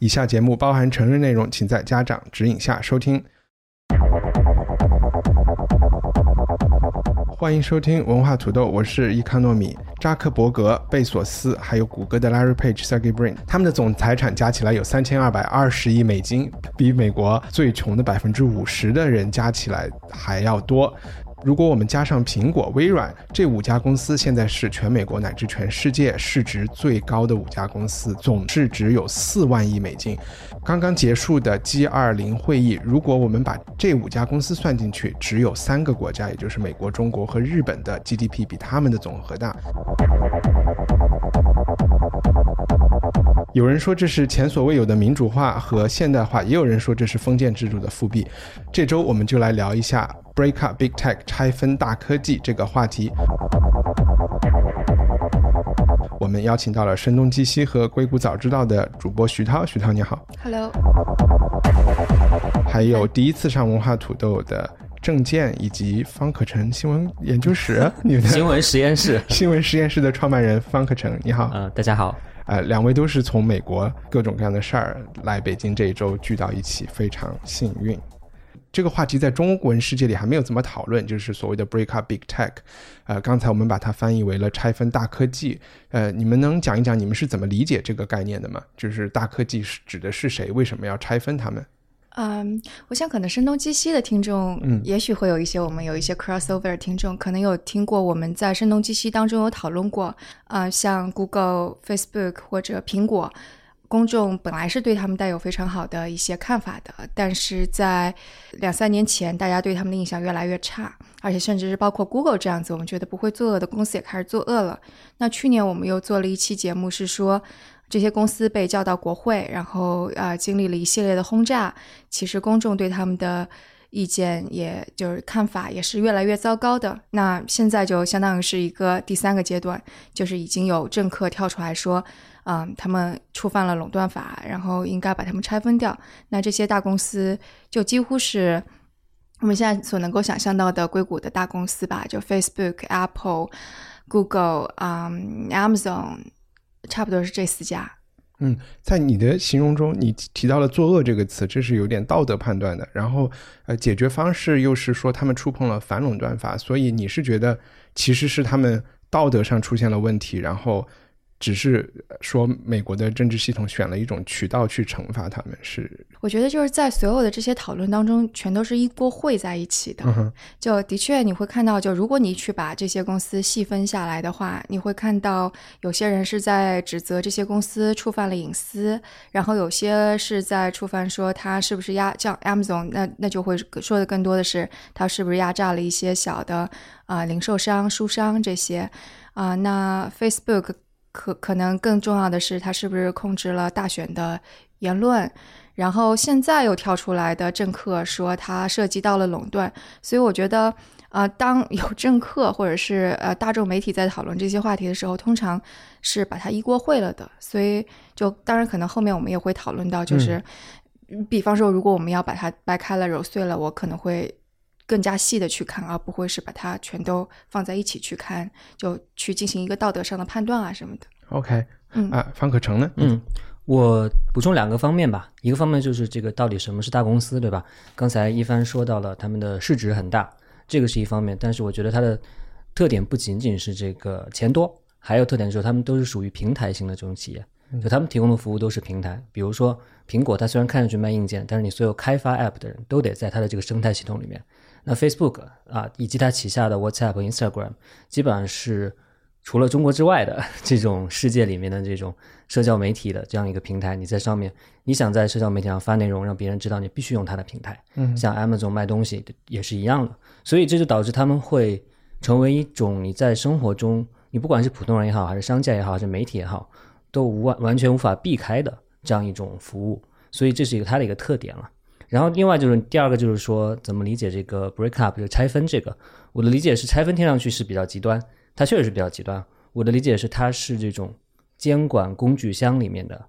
以下节目包含成人内容，请在家长指引下收听。欢迎收听文化土豆，我是伊康糯米。扎克伯格、贝索斯，还有谷歌的 Larry Page、Sergey Brin，他们的总财产加起来有三千二百二十亿美金，比美国最穷的百分之五十的人加起来还要多。如果我们加上苹果、微软这五家公司，现在是全美国乃至全世界市值最高的五家公司，总市值有四万亿美金。刚刚结束的 G 二零会议，如果我们把这五家公司算进去，只有三个国家，也就是美国、中国和日本的 GDP 比他们的总和大。有人说这是前所未有的民主化和现代化，也有人说这是封建制度的复辟。这周我们就来聊一下 “break up big tech” 拆分大科技这个话题。我们邀请到了声东击西和硅谷早知道的主播徐涛，徐涛你好。Hello，还有第一次上文化土豆的郑健以及方可成新闻研究室，你们的新闻实验室，新闻实验室的创办人方可成，你好。呃，大家好，呃，两位都是从美国各种各样的事儿来北京这一周聚到一起，非常幸运。这个话题在中国文世界里还没有怎么讨论，就是所谓的 break up big tech。呃，刚才我们把它翻译为了拆分大科技。呃，你们能讲一讲你们是怎么理解这个概念的吗？就是大科技是指的是谁？为什么要拆分他们？嗯，我想可能声东击西的听众，嗯也许会有一些我们有一些 crossover 听众，可能有听过我们在声东击西当中有讨论过，啊、像 Google、Facebook 或者苹果，公众本来是对他们带有非常好的一些看法的，但是在两三年前，大家对他们的印象越来越差，而且甚至是包括 Google 这样子，我们觉得不会作恶的公司也开始作恶了。那去年我们又做了一期节目，是说这些公司被叫到国会，然后呃经历了一系列的轰炸，其实公众对他们的意见也就是看法也是越来越糟糕的。那现在就相当于是一个第三个阶段，就是已经有政客跳出来说，嗯，他们触犯了垄断法，然后应该把他们拆分掉。那这些大公司就几乎是。我们现在所能够想象到的硅谷的大公司吧，就 Facebook、Apple、Google、嗯、Amazon，差不多是这四家。嗯，在你的形容中，你提到了“作恶”这个词，这是有点道德判断的。然后，呃，解决方式又是说他们触碰了反垄断法，所以你是觉得其实是他们道德上出现了问题，然后只是说美国的政治系统选了一种渠道去惩罚他们，是我觉得就是在所有的这些讨论当中，全都是一锅烩在一起的。嗯就的确你会看到，就如果你去把这些公司细分下来的话，你会看到有些人是在指责这些公司触犯了隐私，然后有些是在触犯说他是不是压像 Amazon，那那就会说的更多的是他是不是压榨了一些小的啊、零售商、书商这些啊、那 Facebook 可可能更重要的是他是不是控制了大选的言论。然后现在又跳出来的政客说他涉及到了垄断，所以我觉得，呃，当有政客或者是呃大众媒体在讨论这些话题的时候，通常是把它一锅烩了的。所以就当然可能后面我们也会讨论到，就是、比方说如果我们要把它掰开了揉碎了，我可能会更加细的去看，而不会是把它全都放在一起去看，就去进行一个道德上的判断啊什么的。OK 嗯啊。方可成呢？嗯，我补充两个方面吧，一个方面就是这个到底什么是大公司，对吧？刚才一帆说到了他们的市值很大，这个是一方面，但是我觉得它的特点不仅仅是这个钱多，还有特点就是他们都是属于平台型的这种企业，就他们提供的服务都是平台，比如说苹果，它虽然看上去卖硬件，但是你所有开发 App 的人都得在它的这个生态系统里面。那 Facebook 啊，以及它旗下的 WhatsApp Instagram，基本上是除了中国之外的 这种世界里面的这种社交媒体的这样一个平台，你在上面，你想在社交媒体上发内容，让别人知道，你必须用它的平台。嗯像 Amazon 卖东西也是一样的，所以这就导致他们会成为一种你在生活中，你不管是普通人也好，还是商家也好，还是媒体也好，都无完完全无法避开的这样一种服务，所以这是一个它的一个特点了。然后另外就是第二个就是说怎么理解这个 break up 就拆分这个，我的理解是拆分听上去是比较极端，它确实是比较极端。我的理解是它是这种监管工具箱里面的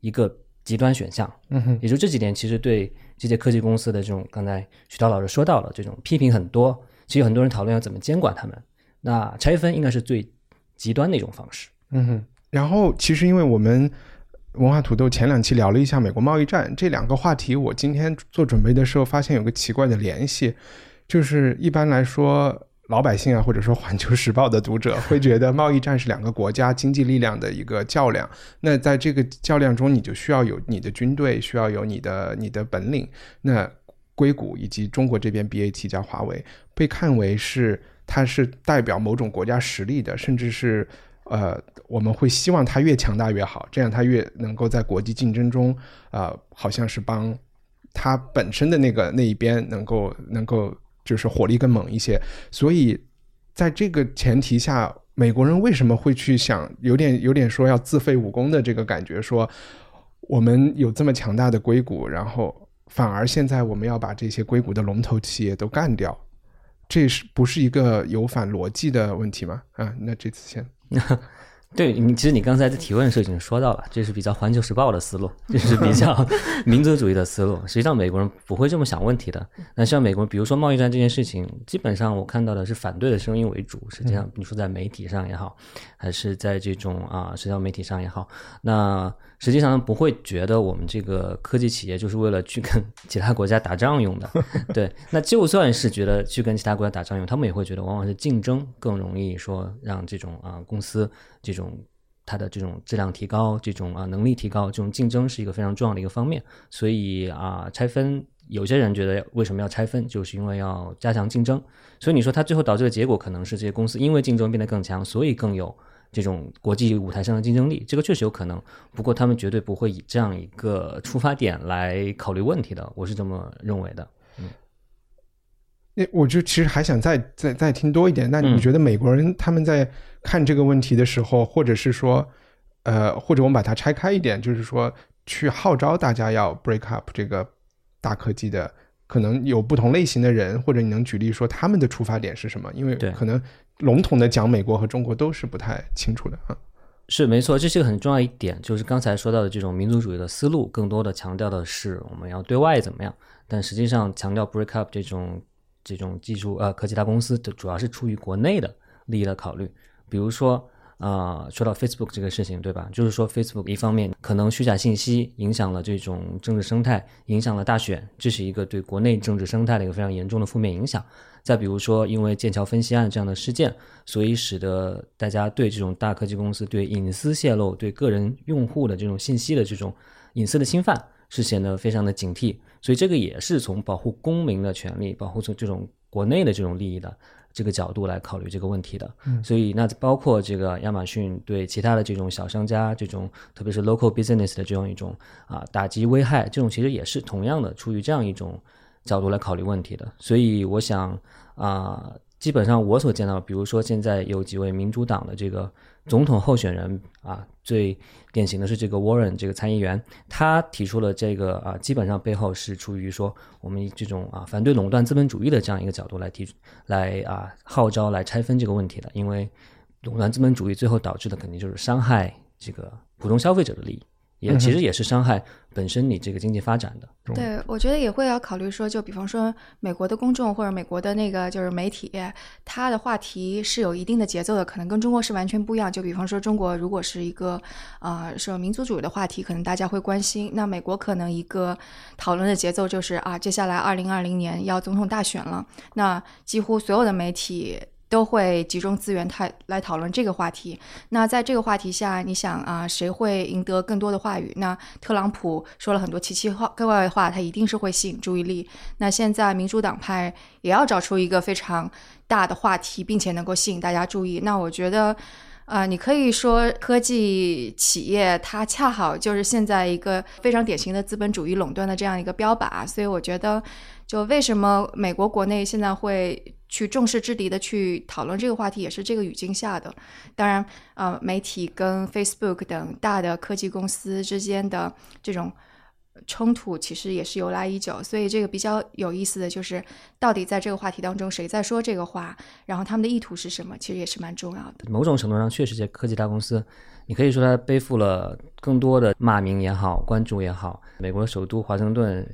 一个极端选项。嗯哼，也就这几年其实对这些科技公司的这种，刚才徐涛老师说到了这种批评很多，其实有很多人讨论要怎么监管他们。那拆分应该是最极端的一种方式。嗯哼，然后其实因为我们文化土豆前两期聊了一下美国贸易战这两个话题，我今天做准备的时候发现有个奇怪的联系，就是一般来说老百姓啊，或者说环球时报的读者会觉得贸易战是两个国家经济力量的一个较量。那在这个较量中，你就需要有你的军队，需要有你的你的本领。那硅谷以及中国这边 BAT 加华为被看为是它是代表某种国家实力的，甚至是。呃，我们会希望它越强大越好，这样它越能够在国际竞争中，呃，好像是帮它本身的那个那一边能够能够就是火力更猛一些。所以在这个前提下，美国人为什么会去想有点有点说要自废武功的这个感觉？说我们有这么强大的硅谷，然后反而现在我们要把这些硅谷的龙头企业都干掉，这是不是一个有反逻辑的问题吗？啊，那这次先。对你，其实你刚才在提问的时候已经说到了，这是比较《环球时报》的思路，这是比较 民族主义的思路。实际上，美国人不会这么想问题的。那像美国人，比如说贸易战这件事情，基本上我看到的是反对的声音为主。实际上，你说在媒体上也好，还是在这种啊社交媒体上也好，那。实际上不会觉得我们这个科技企业就是为了去跟 其他国家打仗用的，对。那就算是觉得去跟其他国家打仗用，他们也会觉得往往是竞争更容易说让这种啊公司这种它的这种质量提高，这种啊能力提高，这种竞争是一个非常重要的一个方面。所以啊拆分，有些人觉得为什么要拆分，就是因为要加强竞争。所以你说它最后导致的结果可能是这些公司因为竞争变得更强，所以更有。这种国际舞台上的竞争力，这个确实有可能。不过他们绝对不会以这样一个出发点来考虑问题的，我是这么认为的。嗯，那我就其实还想再再再听多一点。那你觉得美国人他们在看这个问题的时候，或者是说，呃，或者我们把它拆开一点，就是说去号召大家要 break up 这个大科技的，可能有不同类型的人，或者你能举例说他们的出发点是什么？因为可能。笼统的讲，美国和中国都是不太清楚的啊。是没错，这是一个很重要一点，就是刚才说到的这种民族主义的思路，更多的强调的是我们要对外怎么样，但实际上强调 break up 这种这种技术呃科技大公司的主要是出于国内的利益的考虑，比如说。啊，说到 Facebook 这个事情，对吧？就是说 Facebook 一方面可能虚假信息影响了这种政治生态，影响了大选，这是一个对国内政治生态的一个非常严重的负面影响。再比如说，因为剑桥分析案这样的事件，所以使得大家对这种大科技公司对隐私泄露、对个人用户的这种信息的这种隐私的侵犯是显得非常的警惕。所以这个也是从保护公民的权利、保护从这种国内的这种利益的。这个角度来考虑这个问题的，所以那包括这个亚马逊对其他的这种小商家，这种特别是 local business 的这样一种啊打击危害，这种其实也是同样的出于这样一种角度来考虑问题的。所以我想啊，基本上我所见到，比如说现在有几位民主党的这个。总统候选人啊，最典型的是这个 Warren 这个参议员，他提出了这个啊，基本上背后是出于说我们这种啊反对垄断资本主义的这样一个角度来提来啊号召来拆分这个问题的，因为垄断资本主义最后导致的肯定就是伤害这个普通消费者的利益。也其实也是伤害本身你这个经济发展的。对，我觉得也会要考虑说，就比方说美国的公众或者美国的那个就是媒体，它的话题是有一定的节奏的，可能跟中国是完全不一样。就比方说中国如果是一个啊说民族主义的话题，可能大家会关心。那美国可能一个讨论的节奏就是啊，接下来二零二零年要总统大选了，那几乎所有的媒体。都会集中资源太来讨论这个话题。那在这个话题下，你想啊，谁会赢得更多的话语？那特朗普说了很多奇奇怪怪的话，他一定是会吸引注意力。那现在民主党派也要找出一个非常大的话题，并且能够吸引大家注意。那我觉得，啊、你可以说科技企业它恰好就是现在一个非常典型的资本主义垄断的这样一个标靶，所以我觉得，就为什么美国国内现在会去重视之敌的去讨论这个话题，也是这个语境下的。当然，呃，媒体跟 Facebook 等大的科技公司之间的这种冲突其实也是由来已久，所以这个比较有意思的就是，到底在这个话题当中谁在说这个话，然后他们的意图是什么，其实也是蛮重要的。某种程度上，确实这科技大公司，你可以说它背负了更多的骂名也好，关注也好。美国首都华盛顿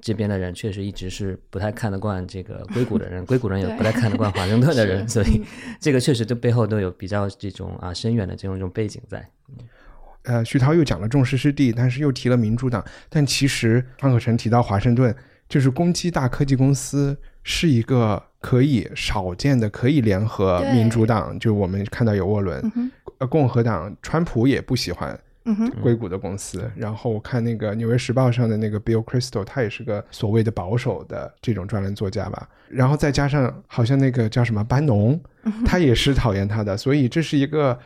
这边的人确实一直是不太看得惯这个硅谷的人，硅谷人也不太看得惯华盛顿的人，所以这个确实这背后都有比较这种啊深远的这种这种背景在。呃，徐涛又讲了众矢之的，但是又提了民主党。但其实方可成提到华盛顿，就是攻击大科技公司是一个可以少见的，可以联合民主党。就我们看到有沃伦，呃，共和党川普也不喜欢硅谷的公司。然后我看那个《纽约时报》上的那个 Bill Crystal，他也是个所谓的保守的这种专栏作家吧。然后再加上好像那个叫什么班农，他也是讨厌他的，所以这是一个呃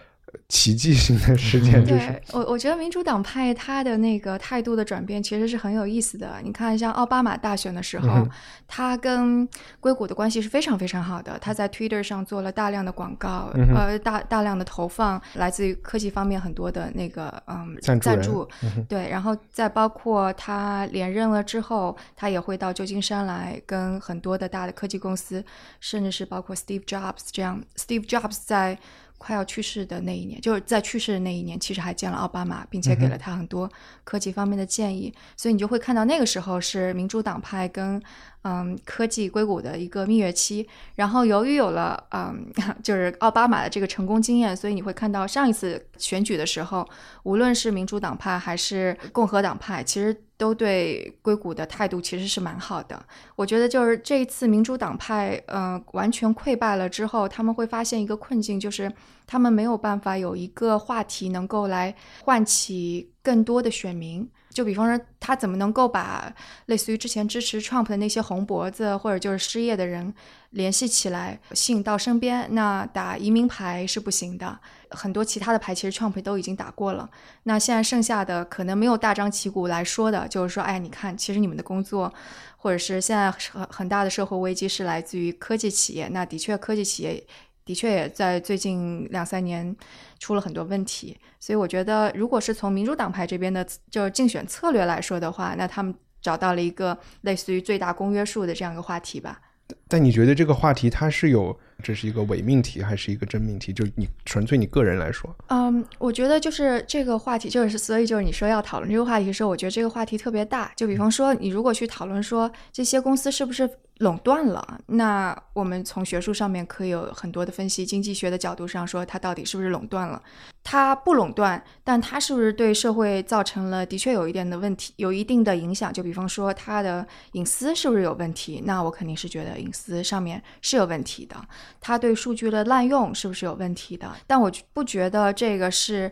奇迹性的事件，就是对我，我觉得民主党派他的那个态度的转变其实是很有意思的。你看，像奥巴马大选的时候，嗯他跟硅谷的关系是非常非常好的。他在 Twitter 上做了大量的广告，嗯呃，大大量的投放，来自于科技方面很多的那个嗯赞助赞助嗯对，然后再包括他连任了之后，他也会到旧金山来跟很多的大的科技公司，甚至是包括 Steve Jobs 这样。Steve Jobs 在快要去世的那一年，就是在去世的那一年，其实还见了奥巴马，并且给了他很多科技方面的建议。所以你就会看到那个时候是民主党派跟嗯科技硅谷的一个蜜月期。然后由于有了嗯 就是奥巴马的这个成功经验，所以你会看到上一次选举的时候，无论是民主党派还是共和党派，其实都对硅谷的态度其实是蛮好的。我觉得就是这一次民主党派呃完全溃败了之后，他们会发现一个困境，就是他们没有办法有一个话题能够来唤起更多的选民。就比方说，他怎么能够把类似于之前支持 Trump 的那些红脖子或者就是失业的人联系起来，吸引到身边？那打移民牌是不行的，很多其他的牌其实 Trump 都已经打过了。那现在剩下的可能没有大张旗鼓来说的，就是说，哎，你看，其实你们的工作，或者是现在很很大的社会危机是来自于科技企业。那的确，科技企业的确也在最近两三年出了很多问题。所以我觉得，如果是从民主党派这边的就是竞选策略来说的话，那他们找到了一个类似于最大公约数的这样一个话题吧。但你觉得这个话题它是有这是一个伪命题还是一个真命题？就你纯粹你个人来说，嗯，我觉得就是这个话题，就是所以就是你说要讨论这个话题的时候，我觉得这个话题特别大。就比方说，你如果去讨论说这些公司是不是垄断了，那我们从学术上面可以有很多的分析，经济学的角度上说它到底是不是垄断了。它不垄断，但它是不是对社会造成了的确有一点的问题，有一定的影响？就比方说它的隐私是不是有问题？那我肯定是觉得隐私上面是有问题的。它对数据的滥用是不是有问题的？但我不觉得这个是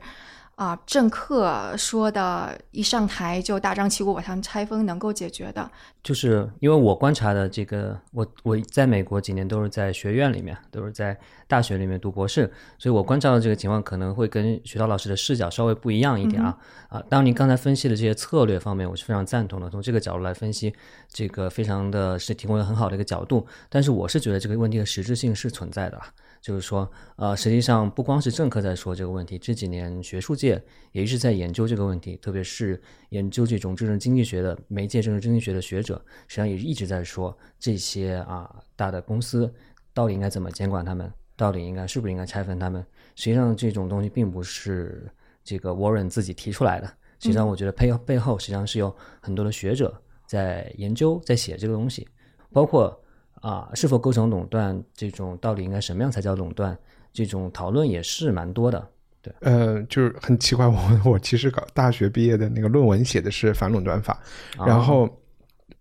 啊、政客说的一上台就大张旗鼓把他们拆封能够解决的。就是因为我观察的这个，我我在美国几年都是在学院里面，都是在大学里面读博士，所以我观察到这个情况可能会跟徐涛老师的视角稍微不一样一点啊、啊！当然，您刚才分析的这些策略方面，我是非常赞同的，从这个角度来分析，这个非常的是提供了很好的一个角度。但是我是觉得这个问题的实质性是存在的啊，就是说，呃，实际上不光是政客在说这个问题，这几年学术界也一直在研究这个问题，特别是研究这种政治经济学的媒介政治经济学的学者，实际上也一直在说这些啊大的公司到底应该怎么监管他们，到底应该是不是应该拆分他们。实际上这种东西并不是这个 Warren 自己提出来的，实际上我觉得背背后实际上是有很多的学者在研究，在写这个东西，包括啊是否构成垄断这种到底应该什么样才叫垄断，这种讨论也是蛮多的。对呃，就是很奇怪，我我其实搞大学毕业的那个论文写的是反垄断法，啊然后，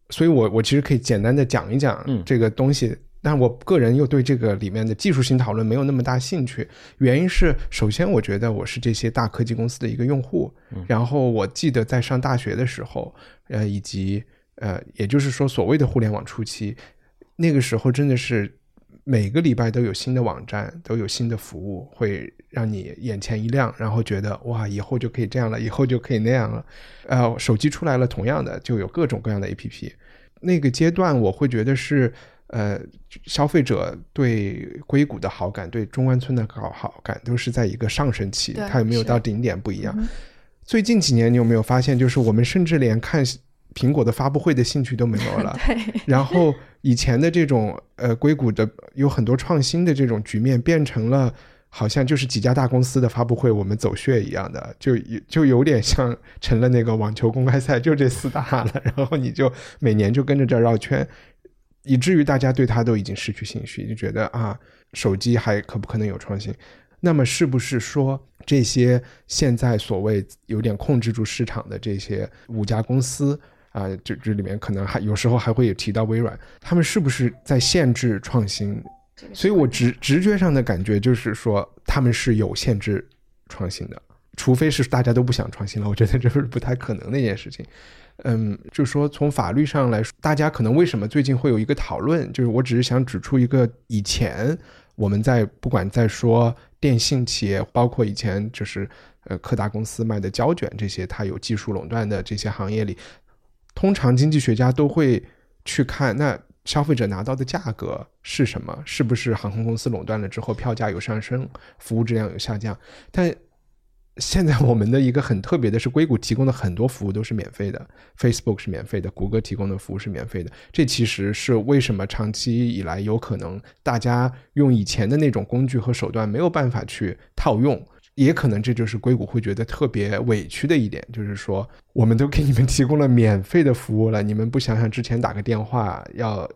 所以我我其实可以简单的讲一讲嗯这个东西，但我个人又对这个里面的技术性讨论没有那么大兴趣。原因是，首先我觉得我是这些大科技公司的一个用户，然后我记得在上大学的时候，呃，以及呃，也就是说所谓的互联网初期，那个时候真的是每个礼拜都有新的网站，都有新的服务，会让你眼前一亮，然后觉得哇，以后就可以这样了，以后就可以那样了。呃，手机出来了，同样的就有各种各样的 APP。那个阶段，我会觉得是呃，消费者对硅谷的好感，对中关村的好好感，都是在一个上升期，它有没有到顶点不一样。嗯最近几年，你有没有发现，就是我们甚至连看苹果的发布会的兴趣都没有了？对，然后以前的这种呃硅谷的有很多创新的这种局面，变成了好像就是几家大公司的发布会，我们走穴一样的，就就有点像成了那个网球公开赛，就这四大了，然后你就每年就跟着这绕圈，以至于大家对它都已经失去兴趣，就觉得啊，手机还可不可能有创新？那么是不是说这些现在所谓有点控制住市场的这些五家公司啊，这这里面可能还有时候还会有提到微软，他们是不是在限制创新？所以我直直觉上的感觉就是说，他们是有限制创新的，除非是大家都不想创新了，我觉得这是不太可能的一件事情。嗯，就说从法律上来说，大家可能为什么最近会有一个讨论，就是我只是想指出一个以前我们在不管在说电信企业，包括以前就是呃柯达公司卖的胶卷这些，它有技术垄断的这些行业里，通常经济学家都会去看那消费者拿到的价格是什么，是不是航空公司垄断了之后票价有上升，服务质量有下降，但。现在我们的一个很特别的是，硅谷提供的很多服务都是免费的，Facebook 是免费的，谷歌提供的服务是免费的。这其实是为什么长期以来有可能大家用以前的那种工具和手段没有办法去套用，也可能这就是硅谷会觉得特别委屈的一点，就是说我们都给你们提供了免费的服务了，你们不想想之前打个电话要。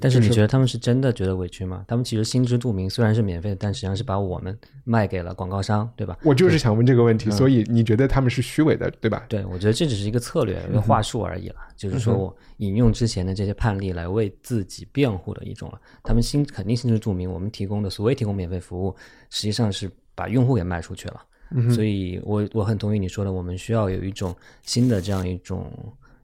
但是你觉得他们是真的觉得委屈吗？他们其实心知肚明，虽然是免费的，但实际上是把我们卖给了广告商，对吧？我就是想问这个问题，嗯所以你觉得他们是虚伪的，对吧？对，我觉得这只是一个策略、一个话术而已了，就是说我引用之前的这些判例来为自己辩护的一种了。他们心肯定心知肚明，我们提供的所谓提供免费服务，实际上是把用户给卖出去了。所以我我很同意你说的，我们需要有一种新的这样一种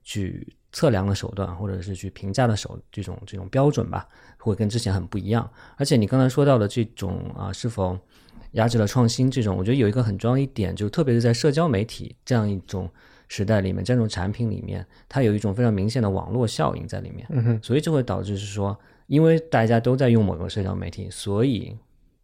去测量的手段，或者是去评价的手这种这种标准吧，会跟之前很不一样。而且你刚才说到的这种啊，是否压制了创新这种，我觉得有一个很重要一点，就特别是在社交媒体这样一种时代里面，这种产品里面，它有一种非常明显的网络效应在里面，所以就会导致是说，因为大家都在用某个社交媒体，所以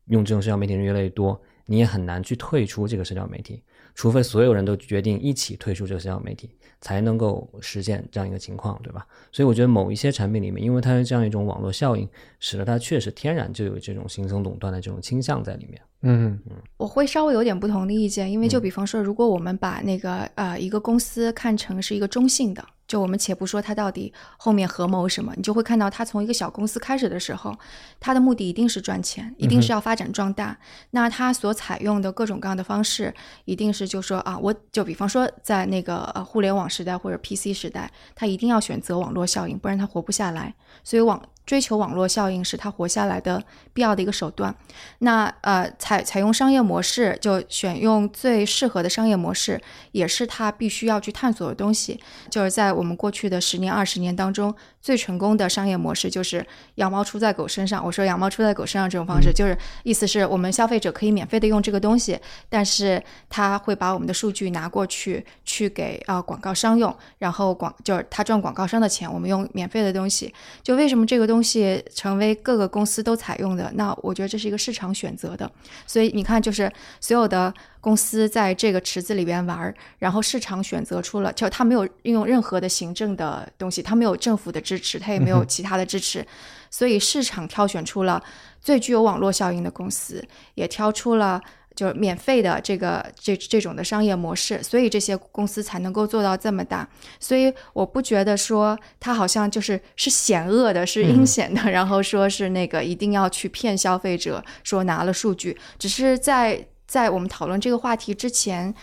用这种社交媒体人越来越多，你也很难去退出这个社交媒体，除非所有人都决定一起退出这个社交媒体，才能够实现这样一个情况，对吧？所以我觉得某一些产品里面，因为它是这样一种网络效应，使得它确实天然就有这种形成垄断的这种倾向在里面。嗯我会稍微有点不同的意见，因为就比方说，如果我们把那个呃一个公司看成是一个中性的，就我们且不说他到底后面合谋什么，你就会看到他从一个小公司开始的时候，他的目的一定是赚钱，一定是要发展壮大。那他所采用的各种各样的方式，一定是就说啊，我就比方说在那个呃互联网时代或者 PC 时代，他一定要选择网络效应，不然他活不下来。所以网追求网络效应是它活下来的必要的一个手段。那呃，采采用商业模式，就选用最适合的商业模式，也是他必须要去探索的东西。就是在我们过去的十年、二十年当中，最成功的商业模式就是羊毛出在狗身上。我说羊毛出在狗身上这种方式，就是意思是我们消费者可以免费的用这个东西，但是他会把我们的数据拿过去去给啊、呃广告商用，然后广就是他赚广告商的钱，我们用免费的东西。就为什么这个东西成为各个公司都采用的？那我觉得这是一个市场选择的。所以你看，就是所有的公司在这个池子里边玩儿，然后市场选择出了，就它没有运用任何的行政的东西，它没有政府的支持，它也没有其他的支持，所以市场挑选出了最具有网络效应的公司，也挑出了。就是免费的这个这这种的商业模式，所以这些公司才能够做到这么大。所以我不觉得说它好像就是是险恶的，是阴险的，然后说是那个一定要去骗消费者，说拿了数据。只是在在我们讨论这个话题之前。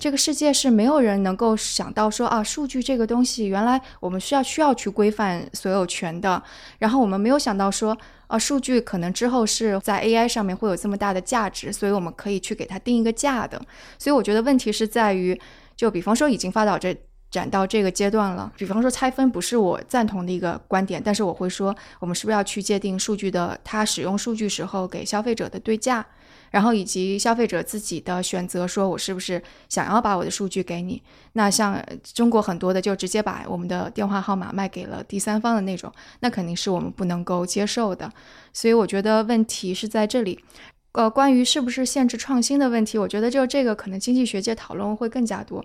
这个世界是没有人能够想到说啊，数据这个东西原来我们需要需要去规范所有权的，然后我们没有想到说啊，数据可能之后是在 AI 上面会有这么大的价值，所以我们可以去给它定一个价的。所以我觉得问题是在于，就比方说已经发到这展到这个阶段了。比方说拆分不是我赞同的一个观点，但是我会说，我们是不是要去界定数据的它使用数据时候给消费者的对价，然后以及消费者自己的选择，说我是不是想要把我的数据给你？那像中国很多的就直接把我们的电话号码卖给了第三方的那种，那肯定是我们不能够接受的。所以我觉得问题是在这里。呃，关于是不是限制创新的问题，我觉得就这个可能经济学界讨论会更加多。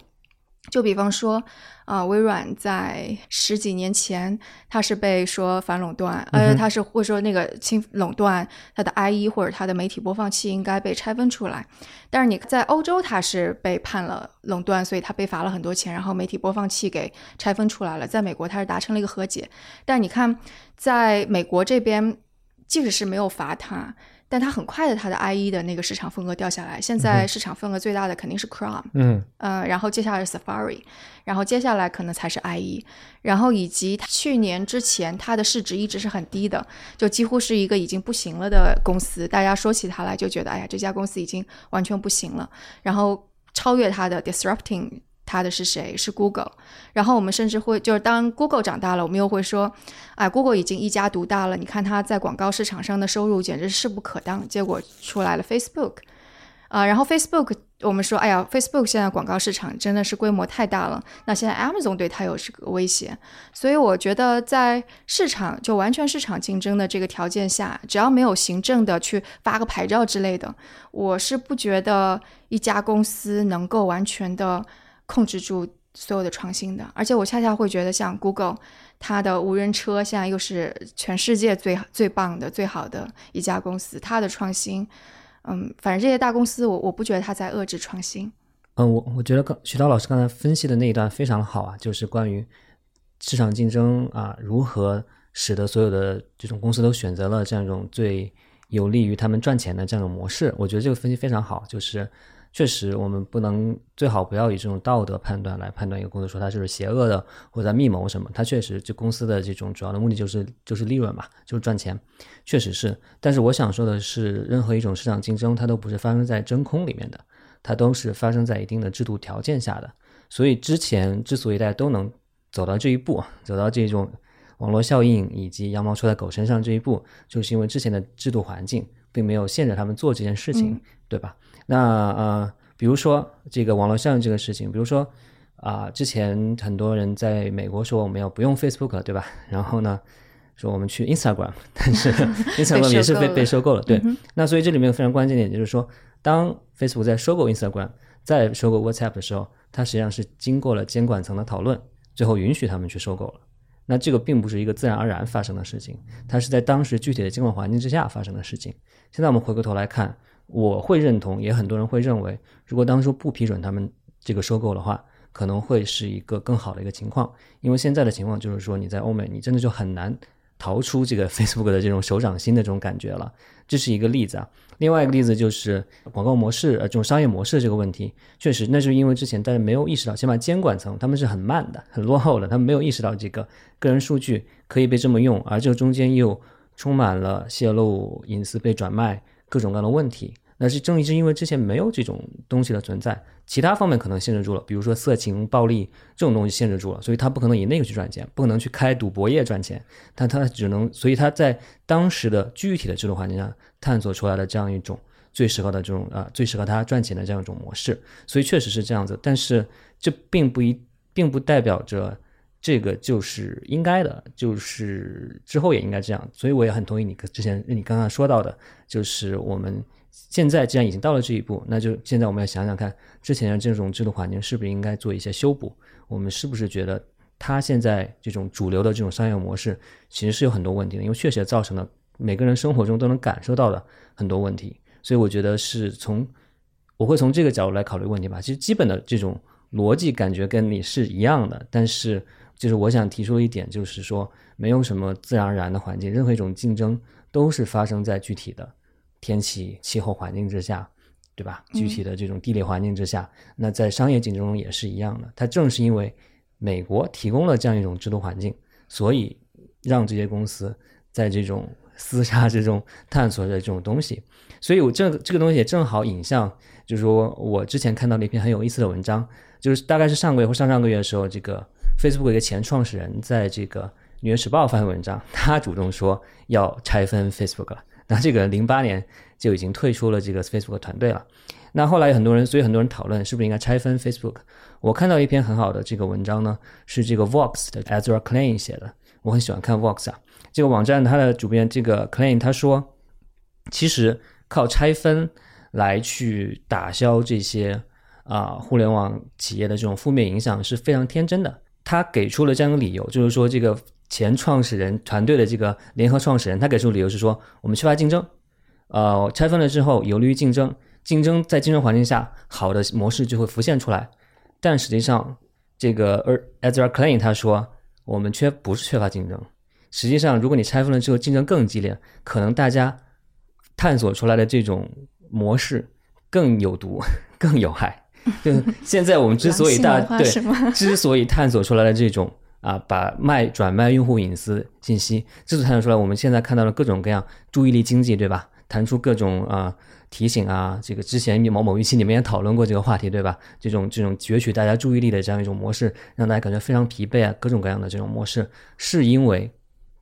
就比方说，啊，微软在十几年前，它是被说反垄断，呃，它是或者说那个侵垄断它的 IE 或者它的媒体播放器应该被拆分出来。但是你在欧洲，它是被判了垄断，所以它被罚了很多钱，然后媒体播放器给拆分出来了。在美国，它是达成了一个和解。但你看，在美国这边，即使是没有罚它。但它很快的，它的 IE 的那个市场份额掉下来。现在市场份额最大的肯定是 Chrome，嗯，呃，然后接下来是 Safari，然后接下来可能才是 IE，然后以及去年之前它的市值一直是很低的，就几乎是一个已经不行了的公司。大家说起它来就觉得，哎呀，这家公司已经完全不行了。然后超越它的 Disrupting。它的是谁？是 Google。然后我们甚至会，就是当 Google 长大了，我们又会说，哎，Google 已经一家独大了。你看它在广告市场上的收入简直势不可当。结果出来了 Facebook，啊，然后 Facebook，我们说，哎呀，Facebook 现在广告市场真的是规模太大了。那现在 Amazon 对它有这个威胁，所以我觉得在市场就完全市场竞争的这个条件下，只要没有行政的去发个牌照之类的，我是不觉得一家公司能够完全的。控制住所有的创新的，而且我恰恰会觉得，像 Google，它的无人车现在又是全世界最最棒的、最好的一家公司，它的创新，嗯，反正这些大公司，我我不觉得它在遏制创新。嗯，我我觉得刚徐涛老师刚才分析的那一段非常好啊，就是关于市场竞争啊，如何使得所有的这种公司都选择了这样一种最有利于他们赚钱的这样一种模式。我觉得这个分析非常好，就是。确实，我们不能最好不要以这种道德判断来判断一个公司，说它就是邪恶的或者在密谋什么。它确实，这公司的这种主要的目的就是就是利润嘛，就是赚钱，确实是。但是我想说的是，任何一种市场竞争，它都不是发生在真空里面的，它都是发生在一定的制度条件下的。所以之前之所以大家都能走到这一步，走到这种网络效应以及羊毛出在狗身上这一步，就是因为之前的制度环境并没有限制他们做这件事情，对吧？那呃，比如说这个网络效应这个事情，比如说啊，之前很多人在美国说我们要不用 Facebook，对吧？然后呢，说我们去 Instagram，但是 Instagram 也是被被收购了，对。那所以这里面非常关键点就是说，当 Facebook 在收购 Instagram，在收购 WhatsApp 的时候，它实际上是经过了监管层的讨论，最后允许他们去收购了。那这个并不是一个自然而然发生的事情，它是在当时具体的监管环境之下发生的事情。现在我们回过头来看。我会认同，也很多人会认为，如果当初不批准他们这个收购的话，可能会是一个更好的一个情况。因为现在的情况就是说，你在欧美，你真的就很难逃出这个 Facebook 的这种手掌心的这种感觉了。这是一个例子啊。另外一个例子就是广告模式，呃，这种商业模式这个问题，确实，那就是因为之前大家没有意识到，起码监管层他们是很慢的、很落后的，他们没有意识到这个个人数据可以被这么用，而这中间又充满了泄露、隐私被转卖。各种各样的问题，那是正是因为之前没有这种东西的存在，其他方面可能限制住了，比如说色情、暴力这种东西限制住了，所以他不可能以那个去赚钱，不可能去开赌博业赚钱，但他只能，所以他在当时的具体的制度环境下探索出来的这样一种最适合的这种啊，最适合他赚钱的这样一种模式，所以确实是这样子，但是这并不一，并不代表着这个就是应该的，就是之后也应该这样，所以我也很同意你之前你刚刚说到的。就是我们现在既然已经到了这一步，那就现在我们要想想看，之前的这种制度环境是不是应该做一些修补？我们是不是觉得它现在这种主流的这种商业模式其实是有很多问题的？因为确实造成了每个人生活中都能感受到的很多问题。所以我觉得是从我会从这个角度来考虑问题吧。其实基本的这种逻辑感觉跟你是一样的，但是就是我想提出一点，就是说没有什么自然而然的环境，任何一种竞争都是发生在具体的。天气、气候环境之下，对吧？具体的这种地理环境之下，那在商业竞争中也是一样的。它正是因为美国提供了这样一种制度环境，所以让这些公司在这种厮杀之中探索着这种东西。所以，我这这个东西也正好引向，就是说我之前看到了一篇很有意思的文章，就是大概是上个月或上上个月的时候，这个 Facebook 一个前创始人在这个《纽约时报》发文文章，他主动说要拆分 Facebook 了。那这个零八年就已经退出了这个 Facebook 团队了。那后来有很多人，所以很多人讨论是不是应该拆分 Facebook。我看到一篇很好的这个文章呢，是这个 Vox 的 Ezra Klein 写的。我很喜欢看 Vox 啊，这个网站它的主编这个 Klein 他说，其实靠拆分来去打消这些啊互联网企业的这种负面影响是非常天真的。他给出了这样的理由，就是说这个前创始人团队的这个联合创始人，他给出理由是说我们缺乏竞争，呃，拆分了之后有利于竞争。竞争在竞争环境下，好的模式就会浮现出来。但实际上，这个 Ezra Klein 他说，我们缺不是缺乏竞争。实际上，如果你拆分了之后，竞争更激烈，可能大家探索出来的这种模式更有毒、更有害。就现在我们之所以大对 之所以探索出来的这种啊，把卖转卖用户隐私信息，之所以探索出来，我们现在看到了各种各样注意力经济，对吧？弹出各种啊。提醒啊，这个之前某某一期你们也讨论过这个话题，对吧？这种这种攫取大家注意力的这样一种模式，让大家感觉非常疲惫啊，各种各样的这种模式，是因为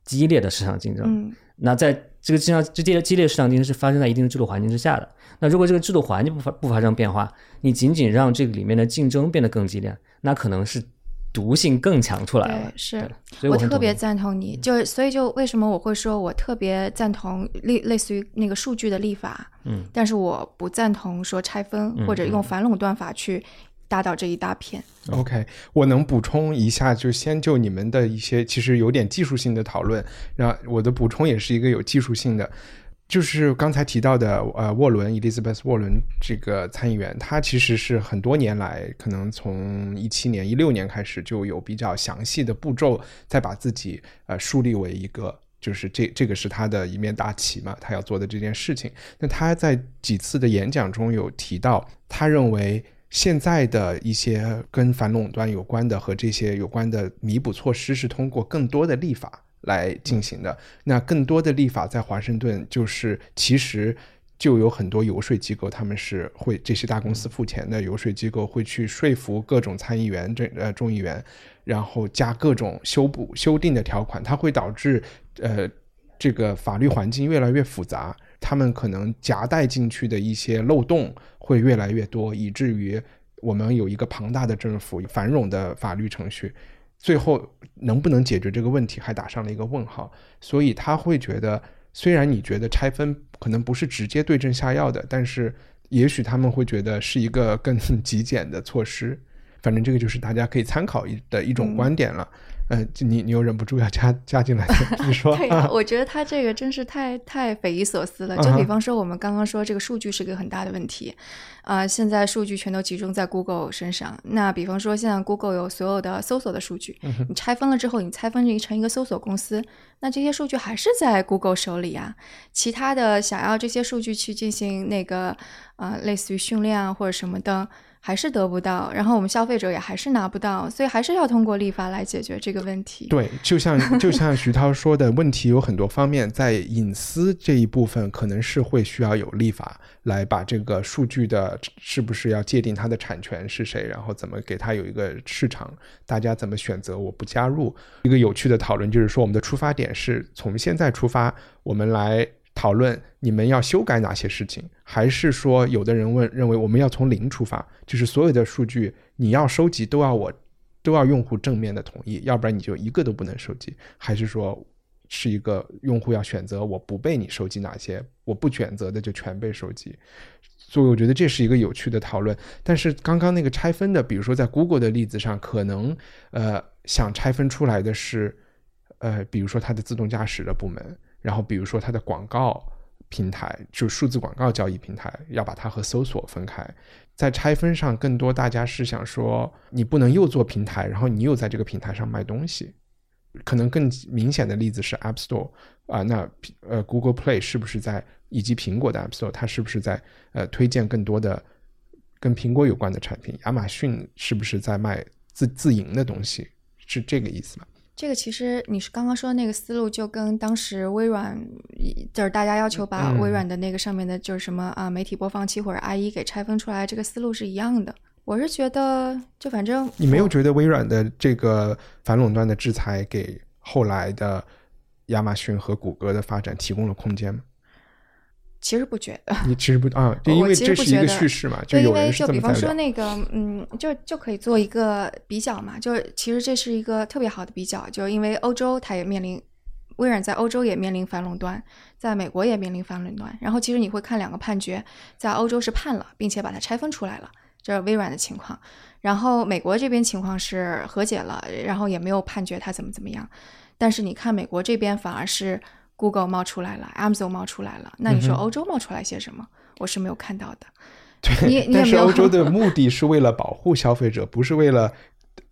激烈的市场竞争。嗯，那在这个市场这激激烈市场竞争是发生在一定的制度环境之下的。那如果这个制度环境不发不发生变化，你仅仅让这个里面的竞争变得更激烈，那可能是。毒性更强出来了，是。我特别赞同你，就所以就为什么我会说我特别赞同类类似于那个数据的立法，嗯，但是我不赞同说拆分或者用反垄断法去打倒这一大片。OK，我能补充一下，就先就你们的一些其实有点技术性的讨论，然后我的补充也是一个有技术性的。就是刚才提到的，呃，沃伦 Elizabeth 沃伦这个参议员，他其实是很多年来，可能从一七年、一六年开始就有比较详细的步骤，在把自己呃树立为一个，就是这这个是他的一面大旗嘛，他要做的这件事情。那他在几次的演讲中有提到，他认为现在的一些跟反垄断有关的和这些有关的弥补措施，是通过更多的立法。来进行的那更多的立法在华盛顿，就是其实就有很多游说机构，他们是会这些大公司付钱的游说机构会去说服各种参议员、这呃众议员，然后加各种修补修订的条款，它会导致呃这个法律环境越来越复杂，他们可能夹带进去的一些漏洞会越来越多，以至于我们有一个庞大的政府繁荣的法律程序。最后能不能解决这个问题，还打上了一个问号。所以他会觉得，虽然你觉得拆分可能不是直接对症下药的，但是也许他们会觉得是一个更 极简的措施。反正这个就是大家可以参考一的一种观点了。嗯，你你又忍不住要加加进来，你说？对呀，我觉得他这个真是太太匪夷所思了。就比方说，我们刚刚说这个数据是个很大的问题，啊，现在数据全都集中在 Google 身上。那比方说，现在 Google 有所有的搜索的数据，你拆分了之后，你拆分成一个搜索公司，那这些数据还是在 Google 手里啊。其他的想要这些数据去进行那个啊，类似于训练啊或者什么的。还是得不到，然后我们消费者也还是拿不到，所以还是要通过立法来解决这个问题。对，就像就像徐涛说的，问题有很多方面，在隐私这一部分，可能是会需要有立法来把这个数据的，是不是要界定它的产权是谁，然后怎么给它有一个市场，大家怎么选择，我不加入。一个有趣的讨论就是说，我们的出发点是从现在出发，我们来。讨论你们要修改哪些事情，还是说有的人问认为我们要从零出发，就是所有的数据你要收集都要我都要用户正面的同意，要不然你就一个都不能收集，还是说是一个用户要选择我不被你收集哪些，我不选择的就全被收集，所以我觉得这是一个有趣的讨论。但是刚刚那个拆分的，比如说在 Google 的例子上，可能呃想拆分出来的是呃比如说它的自动驾驶的部门。然后，比如说它的广告平台，就数字广告交易平台，要把它和搜索分开。在拆分上，更多大家是想说，你不能又做平台，然后你又在这个平台上卖东西。可能更明显的例子是 App Store 啊，那呃 Google Play 是不是在以及苹果的 App Store，它是不是在呃推荐更多的跟苹果有关的产品？亚马逊是不是在卖自自营的东西？是这个意思吗？这个其实你是刚刚说的那个思路，就跟当时微软就是大家要求把微软的那个上面的就是什么啊媒体播放器或者 IE 给拆分出来，这个思路是一样的。我是觉得，就反正你没有觉得微软的这个反垄断的制裁给后来的亚马逊和谷歌的发展提供了空间吗？其实不觉得，你其实不啊，就 因为这是一个叙事嘛，就因有人是为就比方。说那个，嗯，就就可以做一个比较嘛，就是其实这是一个特别好的比较，就是因为欧洲它也面临，微软在欧洲也面临反垄断，在美国也面临反垄断，然后其实你会看两个判决，在欧洲是判了，并且把它拆分出来了，这是微软的情况，然后美国这边情况是和解了，然后也没有判决它怎么怎么样，但是你看美国这边反而是 Google 冒出来了，Amazon 冒出来了，那你说欧洲冒出来些什么？我是没有看到的。对你但是欧洲的 目的是为了保护消费者，不是为了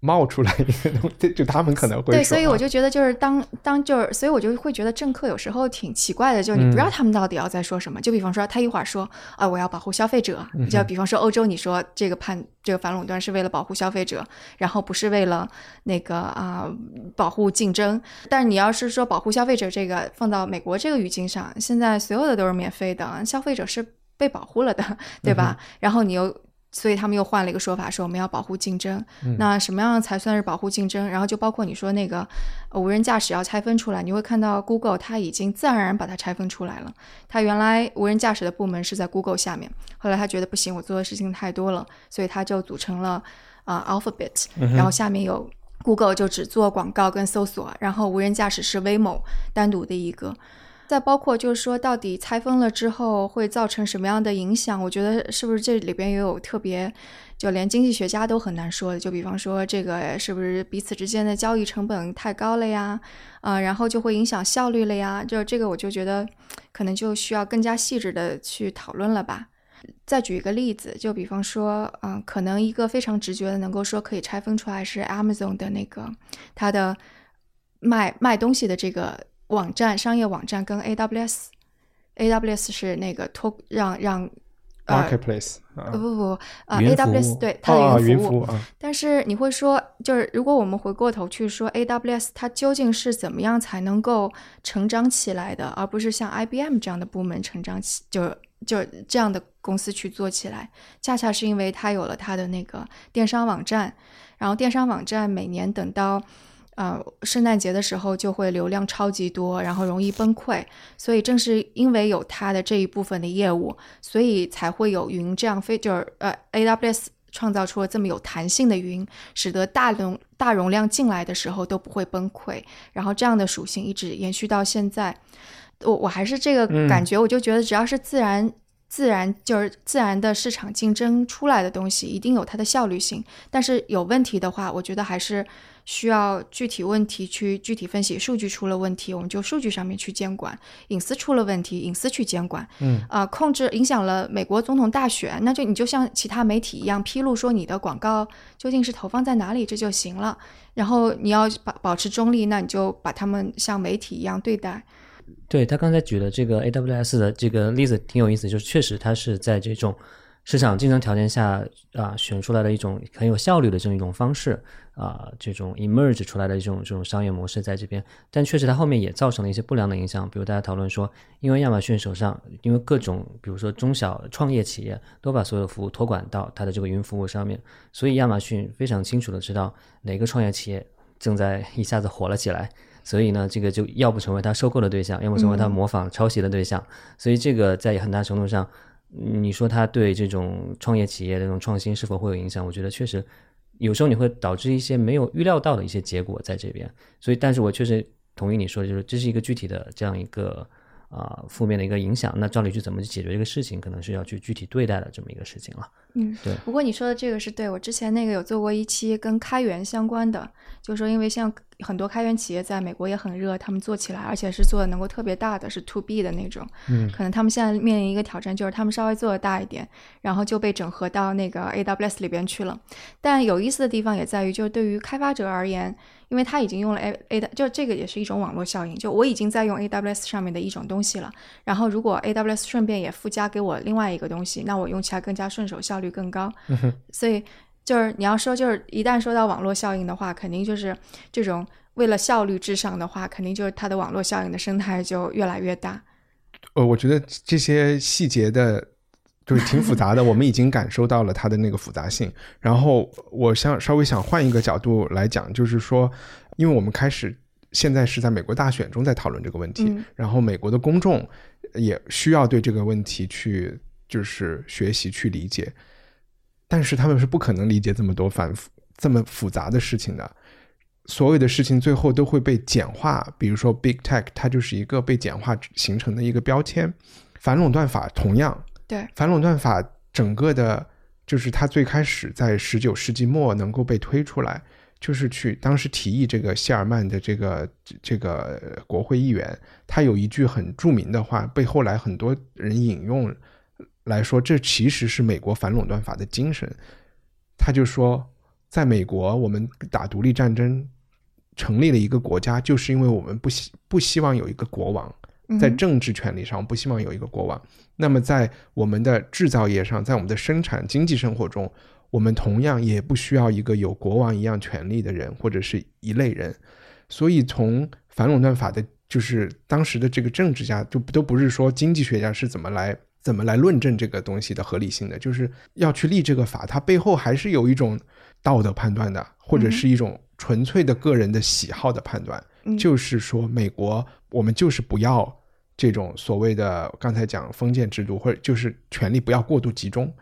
冒出来一个东西，就他们可能会对，所以我啊就觉得就是当当就是，所以我就会觉得政客有时候挺奇怪的，就是你不知道嗯他们到底要在说什么。就比方说，他一会儿说啊，我要保护消费者，嗯就比方说欧洲，你说这个判这个反垄断是为了保护消费者，然后不是为了那个啊、保护竞争。但是你要是说保护消费者这个放到美国这个语境上，现在所有的都是免费的，消费者是被保护了的，对吧？然后你又。所以他们又换了一个说法，说我们要保护竞争。那什么样才算是保护竞争？然后就包括你说那个呃无人驾驶要拆分出来，你会看到 Google 它已经自然而然把它拆分出来了。它原来无人驾驶的部门是在 Google 下面，后来他觉得不行，我做的事情太多了，所以他就组成了啊、呃 Alphabet，然后下面有 Google 就只做广告跟搜索，然后无人驾驶是 Waymo 单独的一个。再包括就是说，到底拆分了之后会造成什么样的影响？我觉得是不是这里边也有特别，就连经济学家都很难说的。就比方说，这个是不是彼此之间的交易成本太高了呀？啊、然后就会影响效率了呀？就这个，我就觉得可能就需要更加细致的去讨论了吧。再举一个例子，就比方说，嗯、可能一个非常直觉的能够说可以拆分出来是 Amazon 的那个它的卖卖东西的这个网站商业网站跟 AWS，AWS 是那个托让让呃 marketplace 啊。不，不不呃 AWS 对它的哦，云服务，但是你会说，就是如果我们回过头去说 AWS 它究竟是怎么样才能够成长起来的，而不是像 IBM 这样的部门成长起，就就这样的公司去做起来，恰恰是因为它有了它的那个电商网站，然后电商网站每年等到。呃，圣诞节的时候就会流量超级多，然后容易崩溃，所以正是因为有它的这一部分的业务，所以才会有云这样非就是呃 AWS 创造出了这么有弹性的云，使得大容大容量进来的时候都不会崩溃，然后这样的属性一直延续到现在。我我还是这个感觉，我就觉得只要是自然。自然就是自然的市场竞争出来的东西，一定有它的效率性。但是有问题的话，我觉得还是需要具体问题去具体分析。数据出了问题，我们就数据上面去监管；隐私出了问题，隐私去监管。嗯，啊、控制影响了美国总统大选，那就你就像其他媒体一样披露说你的广告究竟是投放在哪里，这就行了。然后你要保保持中立，那你就把他们像媒体一样对待。对他刚才举的这个 AWS 的这个例子挺有意思，就是确实它是在这种市场竞争条件下啊、选出来的一种很有效率的这么一种方式啊、这种 emerge 出来的这种这种商业模式在这边，但确实它后面也造成了一些不良的影响，比如大家讨论说，因为亚马逊手上因为各种比如说中小创业企业都把所有服务托管到它的这个云服务上面，所以亚马逊非常清楚的知道哪个创业企业正在一下子火了起来。所以呢，这个就要不成为他收购的对象，要么成为他嗯模仿抄袭的对象。所以这个在很大程度上，嗯你说他对这种创业企业的这种创新是否会有影响？我觉得确实有时候你会导致一些没有预料到的一些结果在这边。所以，但是我确实同意你说的，就是这是一个具体的这样一个啊、负面的一个影响。那照理去怎么去解决这个事情，可能是要去具体对待的这么一个事情了。嗯，对不过你说的这个是对，我之前那个有做过一期跟开源相关的，就是说因为像很多开源企业在美国也很热，他们做起来，而且是做的能够特别大的，是 to B 的那种。嗯，可能他们现在面临一个挑战，就是他们稍微做的大一点，然后就被整合到那个 AWS 里边去了。但有意思的地方也在于，就是对于开发者而言，因为他已经用了 A A，的就这个也是一种网络效应，就我已经在用 AWS 上面的一种东西了，然后如果 AWS 顺便也附加给我另外一个东西，那我用起来更加顺手，效率更高。所以就是你要说，就是一旦说到网络效应的话，肯定就是这种为了效率至上的话，肯定就是它的网络效应的生态就越来越大。呃，我觉得这些细节的就是挺复杂的。我们已经感受到了它的那个复杂性。然后我想稍微想换一个角度来讲，就是说，因为我们开始现在是在美国大选中在讨论这个问题，嗯然后美国的公众也需要对这个问题去就是学习去理解，但是他们是不可能理解这么多反复这么复杂的事情的。所有的事情最后都会被简化，比如说 big tech，它就是一个被简化形成的一个标签。反垄断法同样，对，反垄断法整个的，就是它最开始在十九世纪末能够被推出来，就是去当时提议这个谢尔曼的这个这个呃国会议员，他有一句很著名的话，被后来很多人引用来说，这其实是美国反垄断法的精神。他就说，在美国，我们打独立战争，成立了一个国家，就是因为我们不希不希望有一个国王，在政治权利上不希望有一个国王。那么在我们的制造业上，在我们的生产经济生活中，我们同样也不需要一个有国王一样权利的人或者是一类人。所以从反垄断法的，就是当时的这个政治家，就都不是说经济学家是怎么来怎么来论证这个东西的合理性的，就是要去立这个法，它背后还是有一种道德判断的，或者是一种纯粹的个人的喜好的判断。嗯就是说，美国我们就是不要这种所谓的刚才讲封建制度，或者就是权力不要过度集中。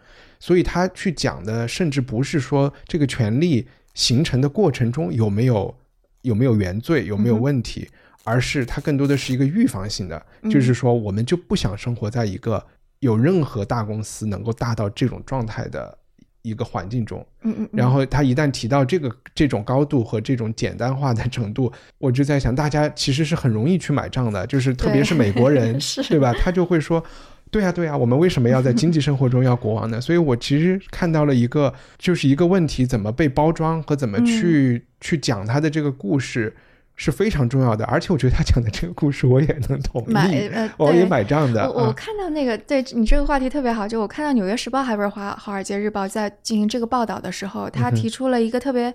所以他去讲的，甚至不是说这个权力形成的过程中有没有有没有原罪，有没有问题，而是它更多的是一个预防性的，嗯就是说我们就不想生活在一个有任何大公司能够大到这种状态的一个环境中。嗯嗯，然后他一旦提到这个这种高度和这种简单化的程度，我就在想，大家其实是很容易去买账的，就是特别是美国人，是对吧？他就会说。对呀、对呀、我们为什么要在经济生活中要国王呢？所以我其实看到了一个，就是一个问题怎么被包装和怎么去、去讲他的这个故事是非常重要的。而且我觉得他讲的这个故事我也能同买意，呃我也买账的。我看到那个，对你这个话题特别好，就我看到《纽约时报》还不是华《华尔街日报》在进行这个报道的时候，他提出了一个特别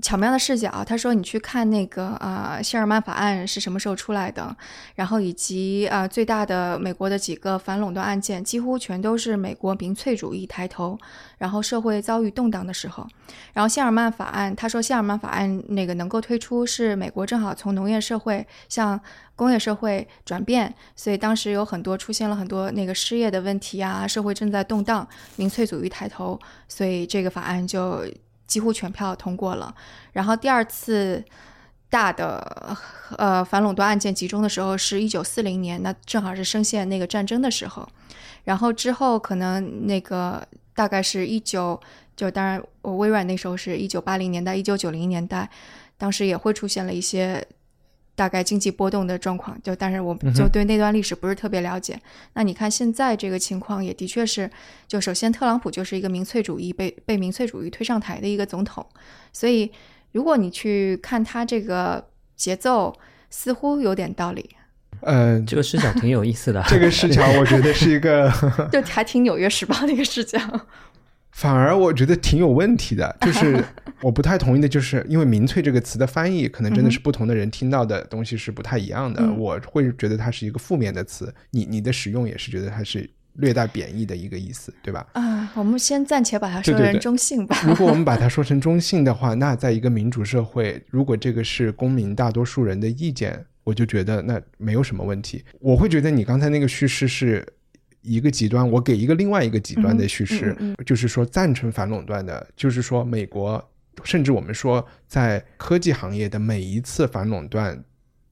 巧妙的视角。他说，你去看那个呃谢尔曼法案是什么时候出来的，然后以及呃最大的美国的几个反垄断案件，几乎全都是美国民粹主义抬头，然后社会遭遇动荡的时候。然后谢尔曼法案，他说谢尔曼法案那个能够推出，是美国正好从农业社会向工业社会转变，所以当时有很多出现了很多那个失业的问题啊，社会正在动荡，民粹主义抬头，所以这个法案就几乎全票通过了。然后第二次大的呃反垄断案件集中的时候是一九四零年，那正好是深陷那个战争的时候。然后之后可能那个大概是一九，就当然我微软那时候是一九八零年代、一九九零年代，当时也会出现了一些大概经济波动的状况，就但是我就对那段历史不是特别了解。那你看现在这个情况也的确是，就首先特朗普就是一个民粹主义被被民粹主义推上台的一个总统，所以如果你去看他这个节奏，似乎有点道理，呃，这个视角挺有意思的。这个视角我觉得是一个。就还挺《纽约时报》那个视角。反而我觉得挺有问题的，就是我不太同意的，就是因为“民粹”这个词的翻译，可能真的是不同的人听到的东西是不太一样的。嗯我会觉得它是一个负面的词，你你的使用也是觉得它是略带贬义的一个意思，对吧？啊，我们先暂且把它说成对对对中性吧。如果我们把它说成中性的话，那在一个民主社会，如果这个是公民大多数人的意见，我就觉得那没有什么问题。我会觉得你刚才那个叙事是一个极端，我给一个另外一个极端的叙事，嗯嗯就是说赞成反垄断的，就是说美国，甚至我们说在科技行业的每一次反垄断。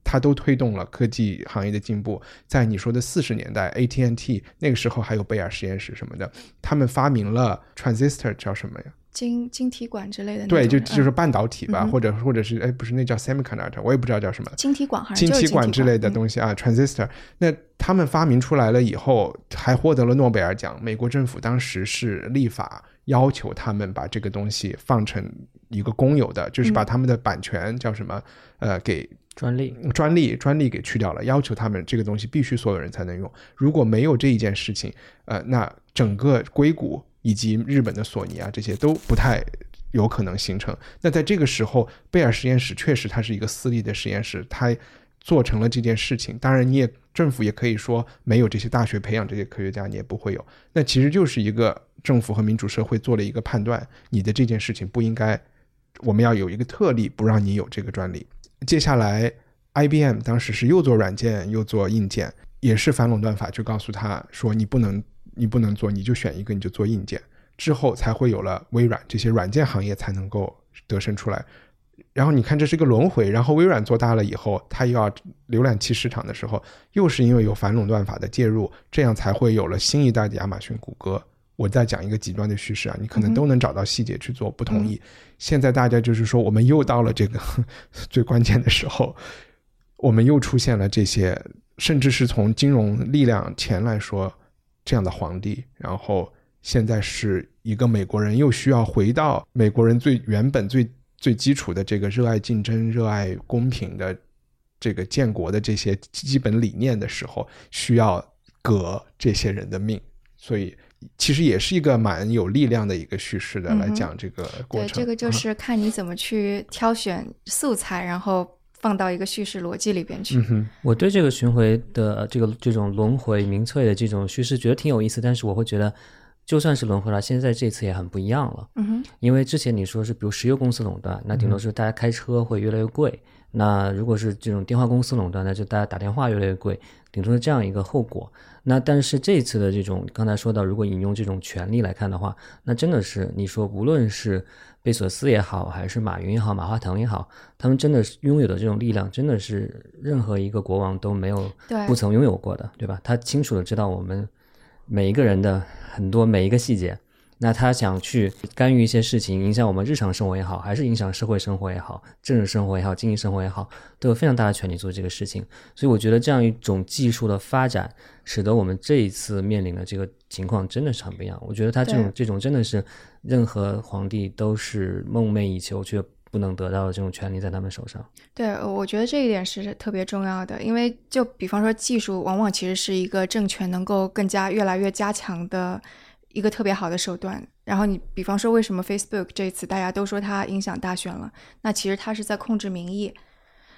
它都推动了科技行业的进步。在你说的四十年代，AT&T 那个时候还有贝尔实验室什么的，他们发明了 transistor 叫什么呀？晶晶体管之类的，对，就嗯就是半导体吧，嗯或者或者是哎，不是那叫 semiconductor，我也不知道叫什么。晶体管还是晶体管之类的。东西啊，transistor。那他们发明出来了以后，还获得了诺贝尔奖。美国政府当时是立法要求他们把这个东西放成一个公有的，就是把他们的版权叫什么呃给专利，专利专利给去掉了，要求他们这个东西必须所有人才能用。如果没有这一件事情，呃，那整个硅谷以及日本的索尼啊这些都不太有可能形成。那在这个时候，贝尔实验室确实它是一个私立的实验室，它做成了这件事情。当然，你也政府也可以说没有这些大学培养这些科学家，你也不会有。那其实就是一个政府和民主社会做了一个判断，你的这件事情不应该，我们要有一个特例，不让你有这个专利。接下来，IBM 当时是又做软件又做硬件，也是反垄断法就告诉他说你不能你不能做，你就选一个你就做硬件。之后才会有了微软这些软件行业才能够得胜出来。然后你看，这是一个轮回。然后微软做大了以后，它又要浏览器市场的时候，又是因为有反垄断法的介入，这样才会有了新一代的亚马逊、谷歌。我再讲一个极端的叙事啊，你可能都能找到细节去做不同意。现在大家就是说，我们又到了这个 最关键的时候，我们又出现了这些，甚至是从金融力量钱来说这样的皇帝，然后。现在是一个美国人又需要回到美国人最原本最最基础的这个热爱竞争、热爱公平的这个建国的这些基本理念的时候，需要革这些人的命，所以其实也是一个蛮有力量的一个叙事的来讲这个过程。对，这个就是看你怎么去挑选素材，然后放到一个叙事逻辑里边去。我对这个巡回的这个这种轮回民粹的这种叙事觉得挺有意思，但是我会觉得。就算是轮回了，现在这次也很不一样了。嗯哼，因为之前你说是比如石油公司垄断，那顶多是大家开车会越来越贵。那如果是这种电话公司垄断，那就大家打电话越来越贵，顶多是这样一个后果。那但是这次的这种刚才说到，如果引用这种权利来看的话，那真的是你说无论是贝索斯也好，还是马云也好，马化腾也好，他们真的是拥有的这种力量，真的是任何一个国王都没有不曾拥有过的，对吧？他清楚的知道我们每一个人的。很多每一个细节，那他想去干预一些事情，影响我们日常生活也好，还是影响社会生活也好，政治生活也好，经济生活也好，都有非常大的权利做这个事情。所以我觉得这样一种技术的发展，使得我们这一次面临的这个情况真的是很不一样。我觉得他这种这种真的是任何皇帝都是梦寐以求却不能得到的这种权利在他们手上。对，我觉得这一点是特别重要的，因为就比方说，技术往往其实是一个政权能够更加越来越加强的一个特别好的手段。然后你比方说，为什么 Facebook 这次大家都说它影响大选了？那其实它是在控制民意。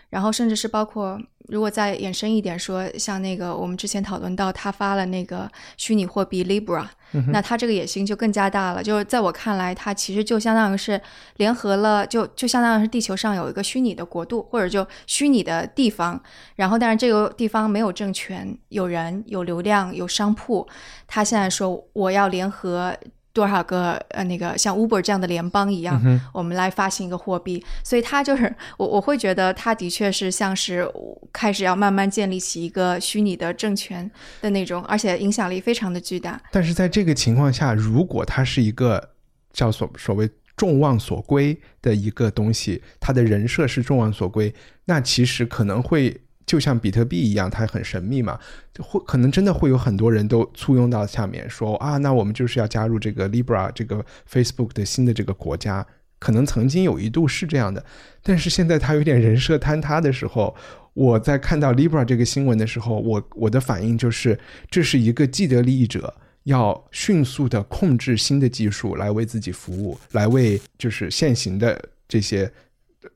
然后甚至是包括，如果再延伸一点说，像那个我们之前讨论到，他发了那个虚拟货币 Libra，那他这个野心就更加大了。就是在我看来，他其实就相当于是联合了，就就相当于是地球上有一个虚拟的国度，或者就虚拟的地方。然后，但是这个地方没有政权，有人、有流量、有商铺。他现在说，我要联合。多少个呃，那个像 Uber 这样的联邦一样，我们来发行一个货币，所以它就是我我会觉得它的确是像是开始要慢慢建立起一个虚拟的政权的那种，而且影响力非常的巨大。但是在这个情况下，如果它是一个叫所所谓众望所归的一个东西，它的人设是众望所归，那其实可能会。就像比特币一样，它很神秘嘛，会可能真的会有很多人都簇拥到下面说啊，那我们就是要加入这个 Libra 这个 Facebook 的新的这个国家。可能曾经有一度是这样的，但是现在它有点人设坍塌的时候，我在看到 Libra 这个新闻的时候，我我的反应就是，这是一个既得利益者要迅速的控制新的技术来为自己服务，来为就是现行的这些。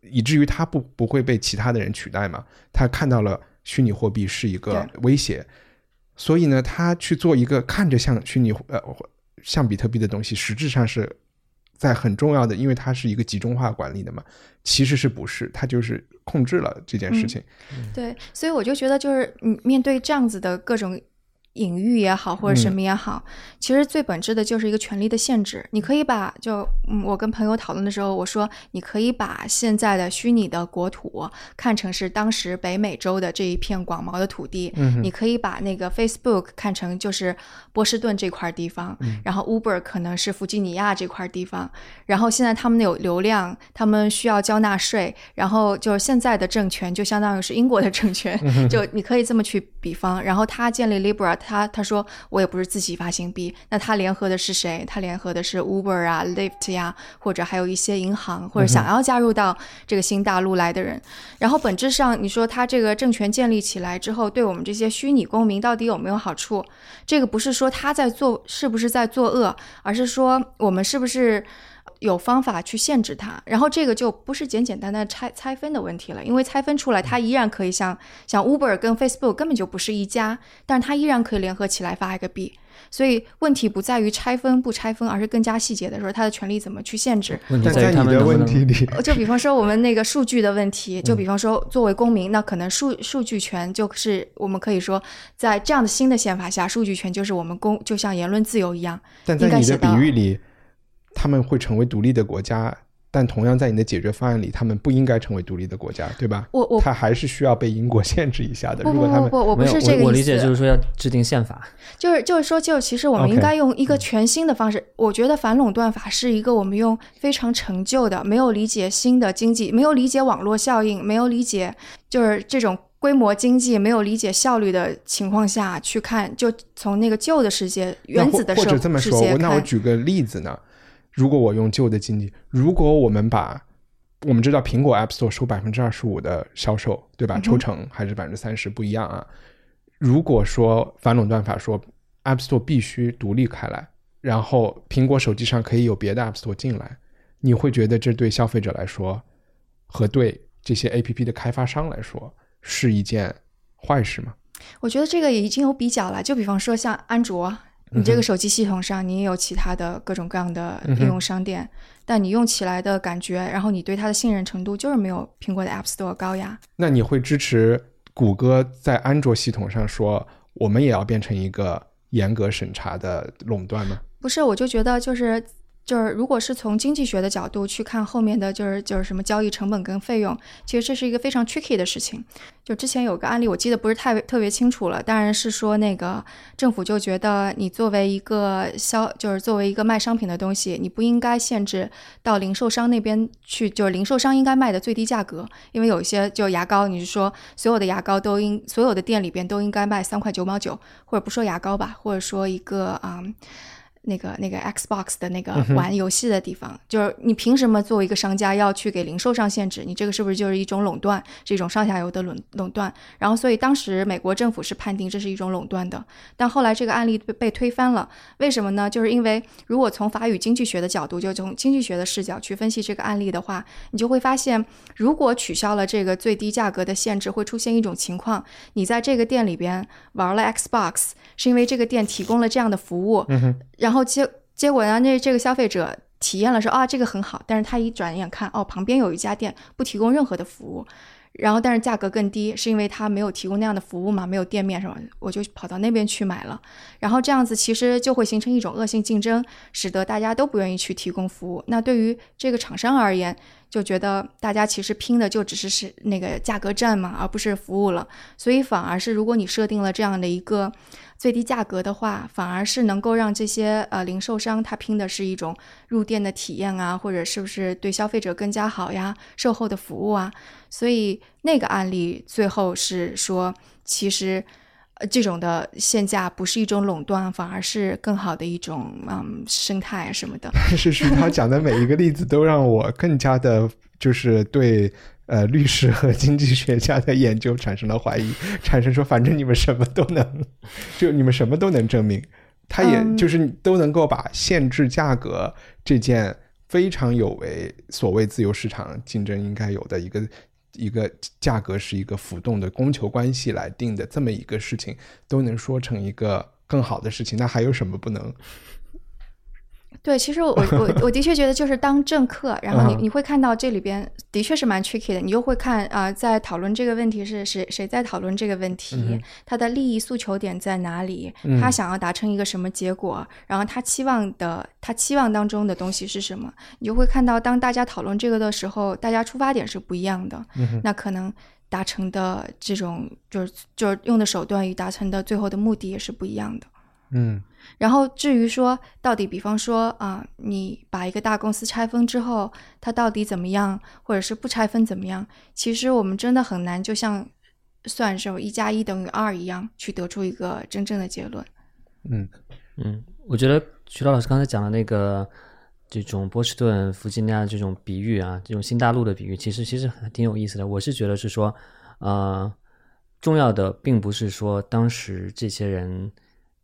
以至于他不不会被其他的人取代嘛？他看到了虚拟货币是一个威胁，所以呢，他去做一个看着像虚拟呃像比特币的东西，实质上是在很重要的，因为它是一个集中化管理的嘛，其实是不是？他就是控制了这件事情。对，所以我就觉得，就是你面对这样子的各种。隐喻也好，或者什么也好，其实最本质的就是一个权力的限制。你可以把，就嗯，我跟朋友讨论的时候，我说，你可以把现在的虚拟的国土看成是当时北美洲的这一片广袤的土地。嗯，你可以把那个 Facebook 看成就是波士顿这块地方，然后 Uber 可能是弗吉尼亚这块地方。然后现在他们有流量，他们需要交纳税，然后就是现在的政权就相当于是英国的政权，就你可以这么去比方。然后他建立 Libra。他他说我也不是自己发行币，那他联合的是谁？他联合的是 Uber 啊、Lyft 呀，或者还有一些银行，或者想要加入到这个新大陆来的人。然后本质上，你说他这个政权建立起来之后，对我们这些虚拟公民到底有没有好处？这个不是说他在做是不是在作恶，而是说我们是不是有方法去限制它，然后这个就不是简简单单拆拆分的问题了，因为拆分出来，它依然可以像像 Uber 跟 Facebook 根本就不是一家，但是它依然可以联合起来发一个币。所以问题不在于拆分不拆分，而是更加细节的说，它的权利怎么去限制。问题但在于他你的问题里，就比方说我们那个数据的问题，就比方说作为公民，那可能数数据权就是我们可以说，在这样的新的宪法下，数据权就是我们公就像言论自由一样。但在你的比应该写到喻里，他们会成为独立的国家，但同样在你的解决方案里，他们不应该成为独立的国家，对吧？我我他还是需要被英国限制一下的。不如果他们不不不，我不是这个我我理意思。解就是说要制定宪法，就是就是说，就其实我们应该用一个全新的方式。我觉得反垄断法是一个我们用非常陈旧的、没有理解新的经济、没有理解网络效应、没有理解就是这种规模经济、没有理解效率的情况下去看，就从那个旧的世界、原子的世界或者这么说，我那我。举个例子呢？如果我用旧的经济，如果我们把我们知道苹果 App Store 收百分之二十五的销售，对吧？抽成还是百分之三十不一样啊。如果说反垄断法说 App Store 必须独立开来，然后苹果手机上可以有别的 App Store 进来，你会觉得这对消费者来说和对这些 APP 的开发商来说是一件坏事吗？我觉得这个也已经有比较了，就比方说像安卓，你这个手机系统上你也有其他的各种各样的应用商店，但你用起来的感觉，然后你对它的信任程度就是没有苹果的 App Store 高呀。那你会支持谷歌在安卓系统上说，我们也要变成一个严格审查的垄断吗？不是，我就觉得就是就是，如果是从经济学的角度去看后面的就是就是什么交易成本跟费用，其实这是一个非常 tricky 的事情。就之前有个案例，我记得不是太特别清楚了，当然是说那个政府就觉得你作为一个销，就是作为一个卖商品的东西，你不应该限制到零售商那边去，就是零售商应该卖的最低价格，因为有一些就牙膏，你是说所有的牙膏都应所有的店里边都应该卖三块九毛九，或者不说牙膏吧，或者说一个啊。嗯那个那个 Xbox 的那个玩游戏的地方，就是你凭什么作为一个商家要去给零售商限制？你这个是不是就是一种垄断，是一种上下游的垄垄断？然后，所以当时美国政府是判定这是一种垄断的，但后来这个案例被被推翻了，为什么呢？就是因为如果从法语经济学的角度，就从经济学的视角去分析这个案例的话，你就会发现，如果取消了这个最低价格的限制，会出现一种情况：你在这个店里边玩了 Xbox，是因为这个店提供了这样的服务，然后然后结结果呢，那这个消费者体验了说啊这个很好，但是他一转眼看哦旁边有一家店不提供任何的服务，然后但是价格更低，是因为他没有提供那样的服务嘛，没有店面什么，我就跑到那边去买了，然后这样子其实就会形成一种恶性竞争，使得大家都不愿意去提供服务。那对于这个厂商而言，就觉得大家其实拼的就只是是那个价格战嘛，而不是服务了，所以反而是如果你设定了这样的一个最低价格的话，反而是能够让这些呃零售商他拼的是一种入店的体验啊，或者是不是对消费者更加好呀，售后的服务啊。所以那个案例最后是说，其实呃这种的限价不是一种垄断，反而是更好的一种嗯生态什么的。但 是徐涛讲的每一个例子都让我更加的，就是对呃律师和经济学家的研究产生了怀疑，产生说反正你们什么都能，就你们什么都能证明，他也嗯就是都能够把限制价格这件非常有违所谓自由市场竞争应该有的一个。一个价格是一个浮动的供求关系来定的这么一个事情，都能说成一个更好的事情，那还有什么不能？对，其实我我 我的确觉得，就是当政客，然后你嗯。你会看到这里边的确是蛮 tricky 的，你又会看啊、在讨论这个问题是谁谁在讨论这个问题，他的利益诉求点在哪里，他想要达成一个什么结果，然后他期望的他期望当中的东西是什么，你就会看到，当大家讨论这个的时候，大家出发点是不一样的，那可能。达成的这种就是就是用的手段与达成的最后的目的也是不一样的。嗯然后至于说到底，比方说啊、你把一个大公司拆分之后，它到底怎么样，或者是不拆分怎么样？其实我们真的很难，就像算是一加一等于二一样，去得出一个真正的结论。嗯嗯，我觉得徐涛老师刚才讲的那个这种波士顿、弗吉尼亚这种比喻啊，这种新大陆的比喻，其实其实还挺有意思的。我是觉得是说，呃，重要的并不是说当时这些人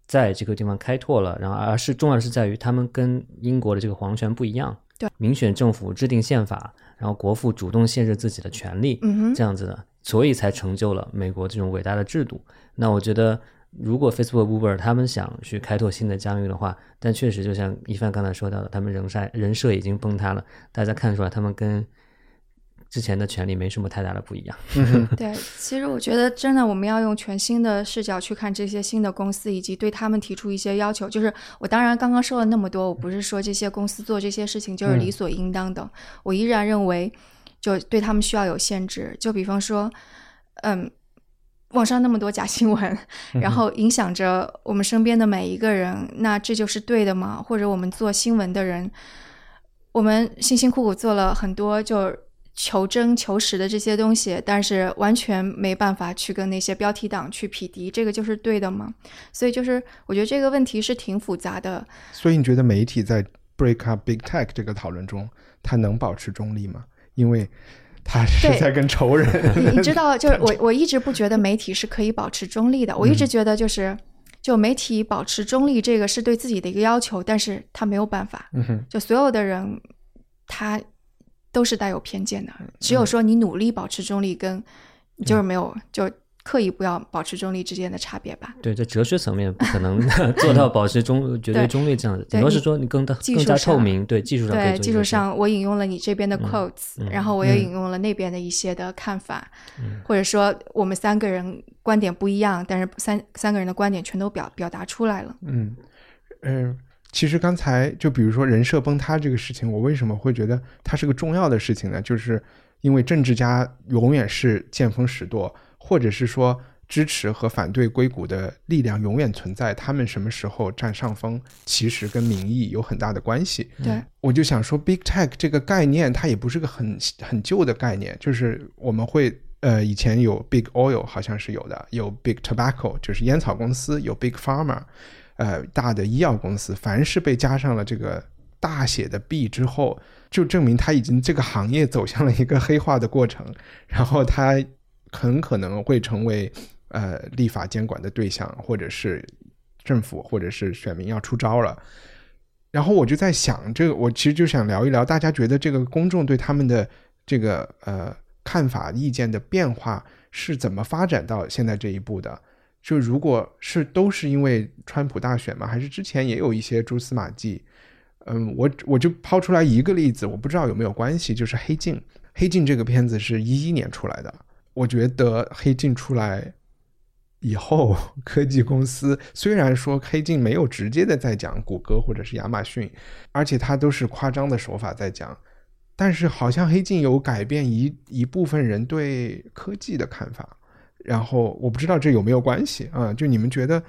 在这个地方开拓了，然后而是重要的是在于他们跟英国的这个皇权不一样。对，民选政府制定宪法，然后国父主动限制自己的权利，嗯哼，这样子的，所以才成就了美国这种伟大的制度。那我觉得，如果 Facebook、Uber 他们想去开拓新的疆域的话，但确实就像一帆刚才说到的，他们人设人设已经崩塌了，大家看出来他们跟之前的权利没什么太大的不一样。对，其实我觉得真的我们要用全新的视角去看这些新的公司，以及对他们提出一些要求。就是我当然刚刚说了那么多，我不是说这些公司做这些事情就是理所应当的，我依然认为就对他们需要有限制。就比方说，嗯。网上那么多假新闻，然后影响着我们身边的每一个人，那这就是对的吗？或者我们做新闻的人，我们辛辛苦苦做了很多就求真求实的这些东西，但是完全没办法去跟那些标题党去匹敌，这个就是对的吗？所以就是我觉得这个问题是挺复杂的。所以你觉得媒体在 break up big tech 这个讨论中，它能保持中立吗？因为他是在跟仇人。你你知道，就是我我一直不觉得媒体是可以保持中立的，我一直觉得就是就媒体保持中立这个是对自己的一个要求，但是他没有办法，嗯哼，就所有的人他都是带有偏见的，只有说你努力保持中立，跟就是没有就刻意不要保持中立之间的差别吧。对，在哲学层面不可能 做到保持中 绝对中立这样子，顶多是说你更更加透上明，对技术上对，技术上我引用了你这边的 quotes，、然后我也嗯。引用了那边的一些的看法，或者说我们三个人观点不一样，但是三三个人的观点全都表表达出来了。嗯，呃，其实刚才就比如说人设崩塌这个事情，我为什么会觉得它是个重要的事情呢？就是因为政治家永远是见风使舵，或者是说支持和反对硅谷的力量永远存在，他们什么时候占上风，其实跟民意有很大的关系。对，我就想说，big tech 这个概念，它也不是个很很旧的概念，就是我们会呃，以前有 big oil 好像是有的，有 big tobacco 就是烟草公司，有 big pharma，呃，大的医药公司，凡是被加上了这个大写的 B 之后，就证明它已经这个行业走向了一个黑化的过程，然后它很可能会成为呃立法监管的对象，或者是政府或者是选民要出招了。然后我就在想，这个我其实就想聊一聊，大家觉得这个公众对他们的这个呃看法、意见的变化是怎么发展到现在这一步的？就如果是都是因为川普大选吗？还是之前也有一些蛛丝马迹？嗯，我我就抛出来一个例子，我不知道有没有关系，就是《黑镜》。《黑镜》这个片子是一一年出来的，我觉得《黑镜》出来以后，科技公司虽然说《黑镜》没有直接的在讲谷歌或者是亚马逊，而且它都是夸张的手法在讲，但是好像《黑镜》有改变一一部分人对科技的看法。然后我不知道这有没有关系啊？就你们觉得，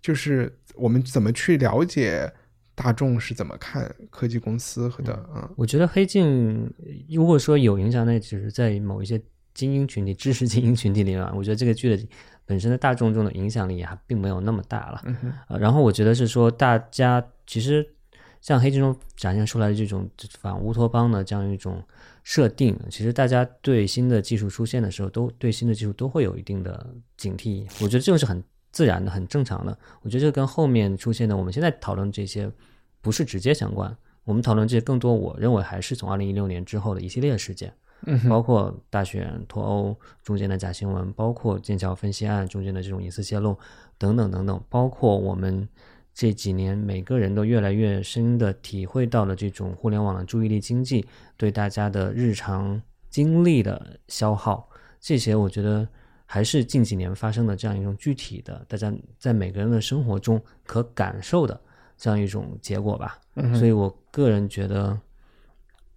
就是我们怎么去了解大众是怎么看科技公司和的啊？我觉得黑镜如果说有影响，那只是在某一些精英群体、知识精英群体里面。我觉得这个剧的本身的大众中的影响力还并没有那么大了。嗯，呃，然后我觉得是说，大家其实像黑镜中展现出来的这种反乌托邦的这样一种设定，其实大家对新的技术出现的时候，都对新的技术都会有一定的警惕。我觉得这个是很自然的、很正常的。我觉得这跟后面出现的我们现在讨论这些不是直接相关。我们讨论这些更多，我认为还是从二零一六年之后的一系列事件。嗯，包括大选脱欧中间的假新闻，包括剑桥分析案中间的这种隐私泄露，等等等等，包括我们这几年每个人都越来越深的体会到了这种互联网的注意力经济对大家的日常精力的消耗，这些我觉得还是近几年发生的这样一种具体的，大家在每个人的生活中可感受的这样一种结果吧。嗯所以我个人觉得，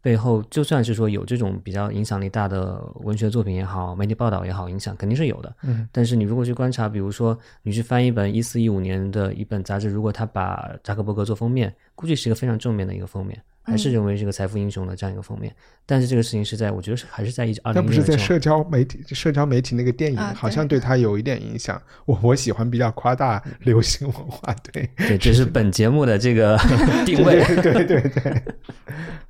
背后就算是说有这种比较影响力大的文学作品也好，媒体报道也好，影响肯定是有的。嗯，但是你如果去观察，比如说你去翻一本一四一五年的一本杂志，如果他把扎克伯格做封面，估计是一个非常正面的一个封面，还是嗯认为这个财富英雄的这样一个封面。但是这个事情是在我觉得是还是在一二那不是在社交媒体、社交媒体那个电影，啊好像对对他有一点影响。我我喜欢比较夸大流行文化，对，对，这是本节目的这个定位。对对对对。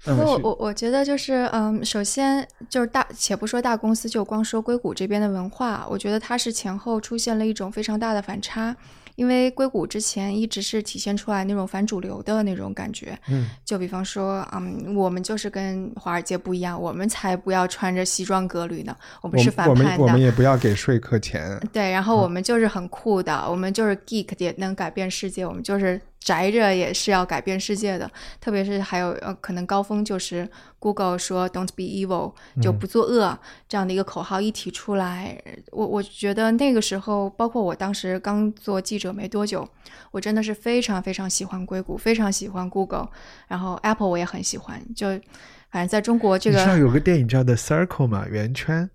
不过我我我觉得就是，嗯，首先就是大，且不说大公司，就光说硅谷这边的文化，我觉得它是前后出现了一种非常大的反差。因为硅谷之前一直是体现出来那种反主流的那种感觉。嗯，就比方说，嗯，我们就是跟华尔街不一样，我们才不要穿着西装革履呢，我们是反我们叛的。我们也不要给说客钱。对，然后我们就是很酷的，我们就是 geek，也能改变世界，我们就是宅着也是要改变世界的。特别是还有呃，可能高峰就是 Google 说 "Don't be evil"，就不作恶、这样的一个口号一提出来，我我觉得那个时候，包括我当时刚做记者没多久，我真的是非常非常喜欢硅谷，非常喜欢 Google，然后 Apple 我也很喜欢，就反正在中国这个，有个电影叫《The Circle》嘛？圆圈，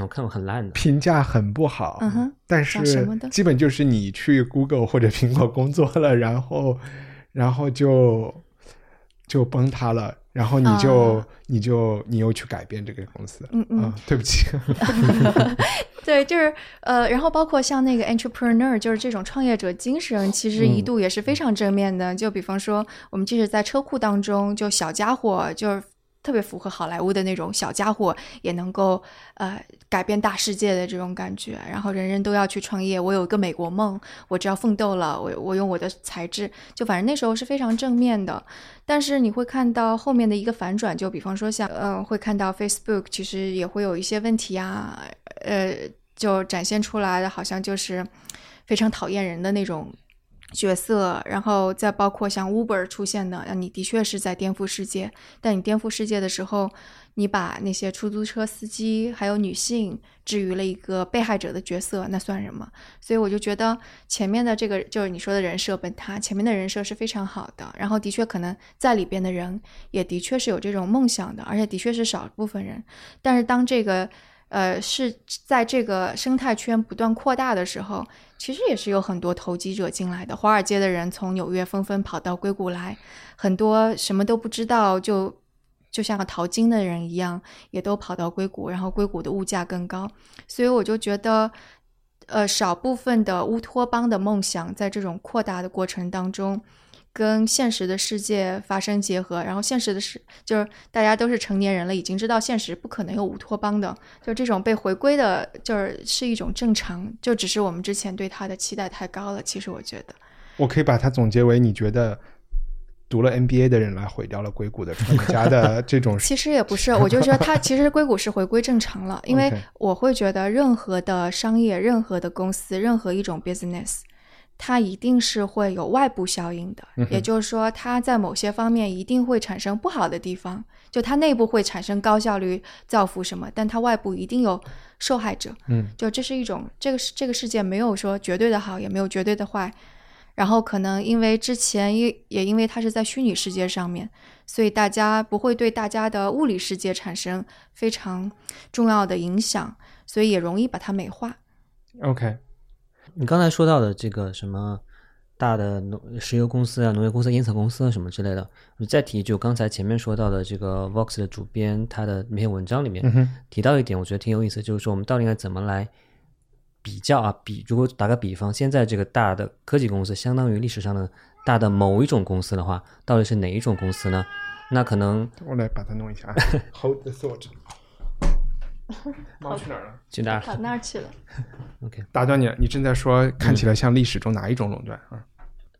我看过很烂的，评价很不好，嗯哼，但是什么的基本就是你去 Google 或者苹果工作了，然后然后就就崩塌了，然后你就、啊你就你又去改变这个公司，嗯嗯啊，对不起，对，就是呃，然后包括像那个 entrepreneur，就是这种创业者精神，其实一度也是非常正面的。就比方说，我们即使在车库当中，就小家伙，就是特别符合好莱坞的那种小家伙，也能够呃改变大世界的这种感觉。然后人人都要去创业，我有一个美国梦，我只要奋斗了，我我用我的才智，就反正那时候是非常正面的。但是你会看到后面的一个反转，就比方说像呃，会看到 Facebook 其实也会有一些问题啊，呃，就展现出来的好像就是非常讨厌人的那种角色，然后再包括像 Uber 出现的，你的确是在颠覆世界，但你颠覆世界的时候，你把那些出租车司机还有女性置于了一个被害者的角色，那算什么？所以我就觉得前面的这个就是你说的人设崩塌，前面的人设是非常好的，然后的确可能在里边的人也的确是有这种梦想的，而且的确是少部分人。但是当这个呃是在这个生态圈不断扩大的时候，其实也是有很多投机者进来的。华尔街的人从纽约纷纷跑到硅谷来，很多什么都不知道就。就像个淘金的人一样，也都跑到硅谷，然后硅谷的物价更高，所以我就觉得，呃，少部分的乌托邦的梦想，在这种扩大的过程当中，跟现实的世界发生结合，然后现实的世就是大家都是成年人了，已经知道现实不可能有乌托邦的，就这种被回归的，就是是一种正常，就只是我们之前对他的期待太高了。其实我觉得，我可以把它总结为你觉得。读了 NBA 的人来毁掉了硅谷的创业家的 这种 其实也不是，我就觉得它其实硅谷是回归正常了，因为我会觉得任何的商业、任何的公司、任何一种 business，它一定是会有外部效应的，也就是说，它在某些方面一定会产生不好的地方，就它内部会产生高效率造福什么，但它外部一定有受害者，嗯，就这是一种这个世这个世界没有说绝对的好，也没有绝对的坏。然后可能因为之前也也因为它是在虚拟世界上面，所以大家不会对大家的物理世界产生非常重要的影响，所以也容易把它美化。OK，你刚才说到的这个什么大的农石油公司啊、农业公司、烟草公司啊什么之类的，我再提就刚才前面说到的这个 Vox 的主编他的那篇文章里面、嗯提到一点，我觉得挺有意思，就是说我们到底应该怎么来比较啊？比如果打个比方，现在这个大的科技公司相当于历史上的大的某一种公司的话，到底是哪一种公司呢？那可能我来把它弄一下啊。Hold the thought。猫去哪儿了？去哪儿跑那儿去了。OK，打断你了，你正在说看起来像历史中哪一种垄断啊？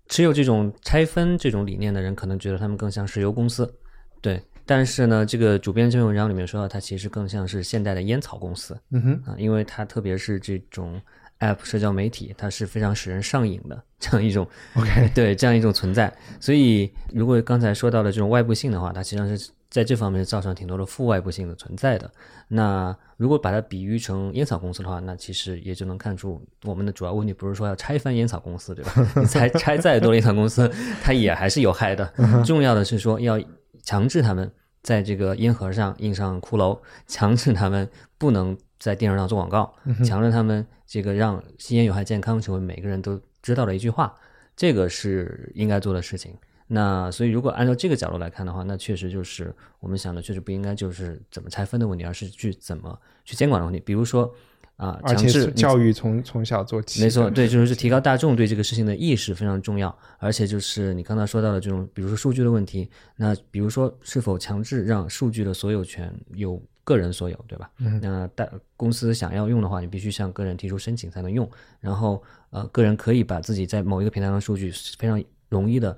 持有这种拆分这种理念的人，可能觉得他们更像石油公司，对。但是呢，这个主编这篇文章里面说到，它其实更像是现代的烟草公司嗯哼，啊，因为它特别是这种 App 社交媒体，它是非常使人上瘾的 这样一种 OK 对这样一种存在。所以，如果刚才说到的这种外部性的话，它实际上是在这方面造成挺多的负外部性的存在的。那如果把它比喻成烟草公司的话，那其实也就能看出我们的主要问题不是说要拆翻烟草公司，对吧？你拆拆再多的烟草公司，它也还是有害的。重要的是说要强制他们在这个烟盒上印上骷髅，强制他们不能在电视上做广告，强制他们这个让吸烟有害健康成为每个人都知道的一句话，这个是应该做的事情。那所以，如果按照这个角度来看的话，那确实就是我们想的，确实不应该就是怎么拆分的问题，而是去怎么去监管的问题。比如说啊，而且强制是教育从从小做起。没错，对，就是提高大众对这个事情的意识非常重要，而且就是你刚才说到的这种，比如说数据的问题，那比如说是否强制让数据的所有权由个人所有，对吧？嗯那大公司想要用的话，你必须向个人提出申请才能用。然后呃，个人可以把自己在某一个平台上的数据非常容易的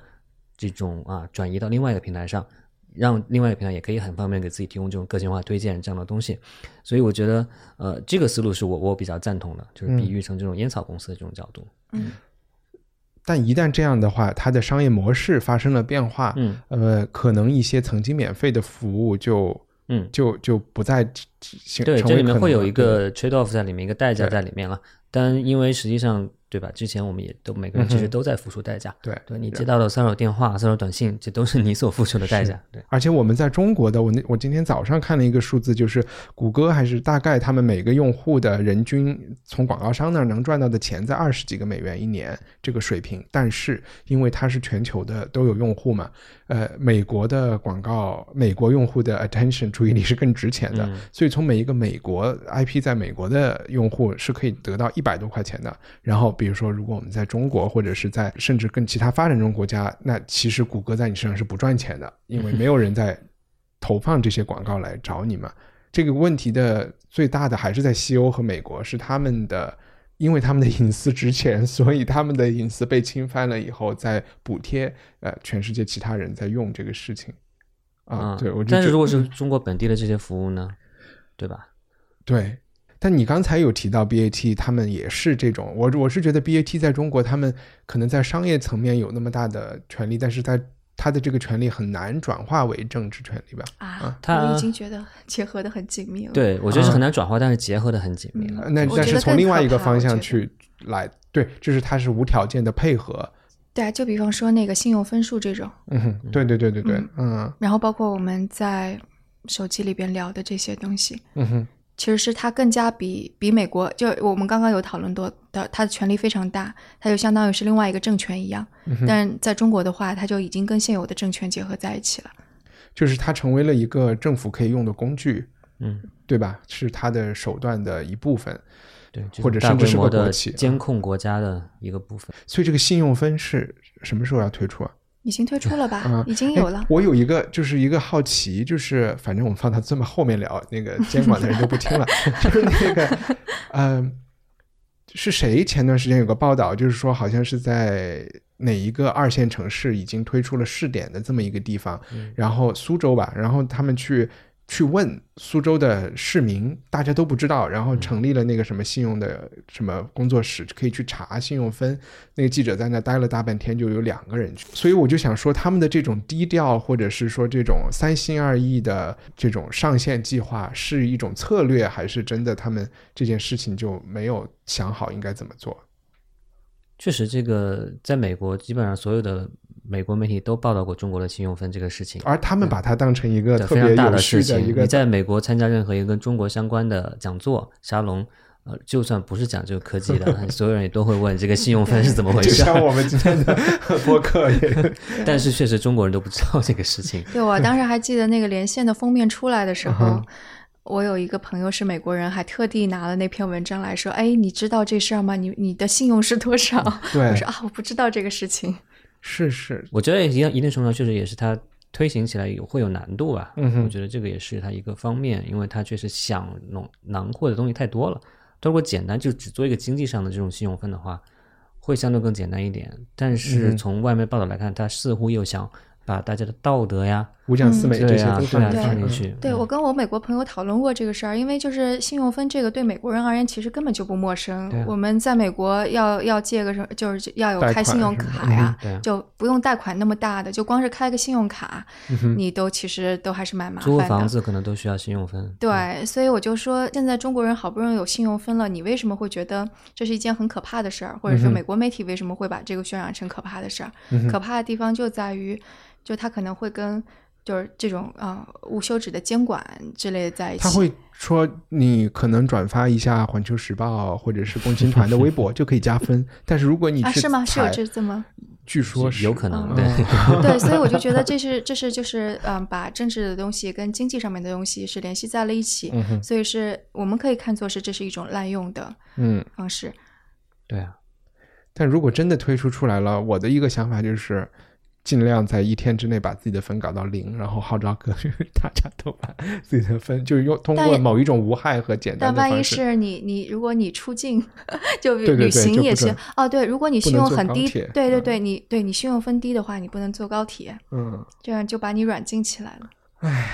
这种啊转移到另外一个平台上，让另外一个平台也可以很方便给自己提供这种个性化推荐这样的东西。所以我觉得呃，这个思路是我我比较赞同的，就是比喻成这种烟草公司的这种角度。嗯但一旦这样的话，它的商业模式发生了变化，嗯呃，可能一些曾经免费的服务就嗯，就就不再形对，这里面会有一个 trade off 在里面，一个代价在里面了。但因为实际上，对吧？之前我们也都每个人其实都在付出代价。对对你接到了骚扰电话、骚扰短信，这都是你所付出的代价。对，而且我们在中国的，我那我今天早上看了一个数字，就是谷歌还是大概他们每个用户的人均从广告商那儿能赚到的钱在二十几个美元一年这个水平，但是因为它是全球的都有用户嘛，呃，美国的广告，美国用户的 attention 注意力是更值钱的，嗯所以从每一个美国 IP 在美国的用户是可以得到一百多块钱的。然后比如说，如果我们在中国或者是在甚至更其他发展中国家，那其实谷歌在你身上是不赚钱的，因为没有人在投放这些广告来找你嘛。这个问题的最大的还是在西欧和美国，是他们的。因为他们的隐私值钱，所以他们的隐私被侵犯了以后，再补贴呃全世界其他人在用这个事情啊。对，我但是如果是中国本地的这些服务呢，对吧？对，但你刚才有提到 BAT，他们也是这种，我我是觉得 BAT 在中国，他们可能在商业层面有那么大的权利，但是在他的这个权利很难转化为政治权利吧？啊，他我已经觉得结合的很紧密了。，对，我觉得是很难转化，但是结合的很紧密了。呃那但是从另外一个方向去来，对，就是它是无条件的配合。对啊，就比方说那个信用分数这种，嗯哼，对对对对对，嗯然后包括我们在手机里边聊的这些东西，嗯哼，其实是它更加比比美国，就我们刚刚有讨论多的，它的权力非常大，它就相当于是另外一个政权一样。嗯但在中国的话，它就已经跟现有的政权结合在一起了。就是它成为了一个政府可以用的工具，嗯，对吧？是它的手段的一部分。对，或者甚至是国企啊监控国家的一个部分。所以这个信用分是什么时候要推出啊？已经推出了吧？嗯，已经有了哎。我有一个就是一个好奇，就是反正我们放到这么后面聊，那个监管的人都不听了。就是那个，嗯、是谁前段时间有个报道，就是说好像是在哪一个二线城市已经推出了试点的这么一个地方，然后苏州吧，然后他们去。去问苏州的市民，大家都不知道，然后成立了那个什么信用的什么工作室，可以去查信用分。那个记者在那待了大半天，就有两个人去，所以我就想说，他们的这种低调，或者是说这种三心二意的这种上线计划，是一种策略，还是真的他们这件事情就没有想好应该怎么做？确实，这个在美国基本上所有的美国媒体都报道过中国的信用分这个事情，而他们把它当成一个对特别非常大的事情。你在美国参加任何一个跟中国相关的讲座、沙龙，呃，就算不是讲这个科技的，所有人也都会问这个信用分是怎么回事。就像我们今天的播客也，但是确实中国人都不知道这个事情。对，我当时还记得那个连线的封面出来的时候，我有一个朋友是美国人，还特地拿了那篇文章来说：“哎，你知道这事儿吗？你你的信用是多少？”对我说啊，我不知道这个事情。是是，我觉得一定一定程度上确实也是它推行起来有会有难度吧。嗯哼我觉得这个也是它一个方面，因为它确实想弄囊括的东西太多了。如果简单就只做一个经济上的这种信用分的话，会相对更简单一点。但嗯是从外面报道来看，它似乎又想把大家的道德呀，五讲四美这些对，对呀都放进去嗯放进去。对我跟我美国朋友讨论过这个事儿，因为就是信用分这个对美国人而言其实根本就不陌生。我们在美国要要借个什么，就是要有开信用卡呀，就不用贷款那么大的，就光是开个信用卡，你都其实都还是蛮麻租个烦的。房子可能都需要信用分。对，所以我就说，现在中国人好不容易有信用分了，你为什么会觉得这是一件很可怕的事儿？或者说，美国媒体为什么会把这个渲染成可怕的事儿？可怕的地方就在于，就他可能会跟就是这种啊、呃无休止的监管之类的在一起。他会说你可能转发一下《环球时报》或者是共青团的微博就可以加分，但是如果你啊，是吗？是有这这么？据说是有可能嗯对。对，所以我就觉得这是这是就是嗯，把政治的东西跟经济上面的东西是联系在了一起，嗯所以是我们可以看作是这是一种滥用的嗯，方式。对啊，但如果真的推出出来了，我的一个想法就是，尽量在一天之内把自己的分搞到零，然后号召各大家都把自己的分，就是用通过某一种无害和简单但万一。是你你如果你出境，就旅行也是就不准哦，对，如果你信用很低，对对对，你对你信用分低的话，你不能坐高铁，嗯，这样就把你软禁起来了。唉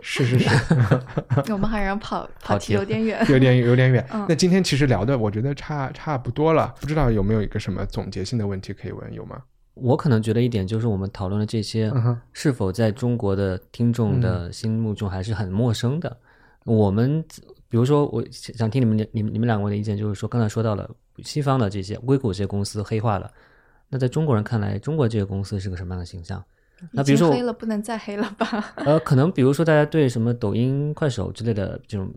是 是是，我们好像跑跑题跑题有点远。有点有点远。嗯那今天其实聊的，我觉得差差不多了，不知道有没有一个什么总结性的问题可以问？有吗？我可能觉得一点就是我们讨论的这些是否在中国的听众的心目中还是很陌生的。我们比如说，我想听你们你们你们两位的意见，就是说刚才说到了西方的这些硅谷这些公司黑化了，那在中国人看来，中国这些公司是个什么样的形象？那比如说黑了，不能再黑了吧？呃，可能比如说大家对什么抖音、快手之类的这种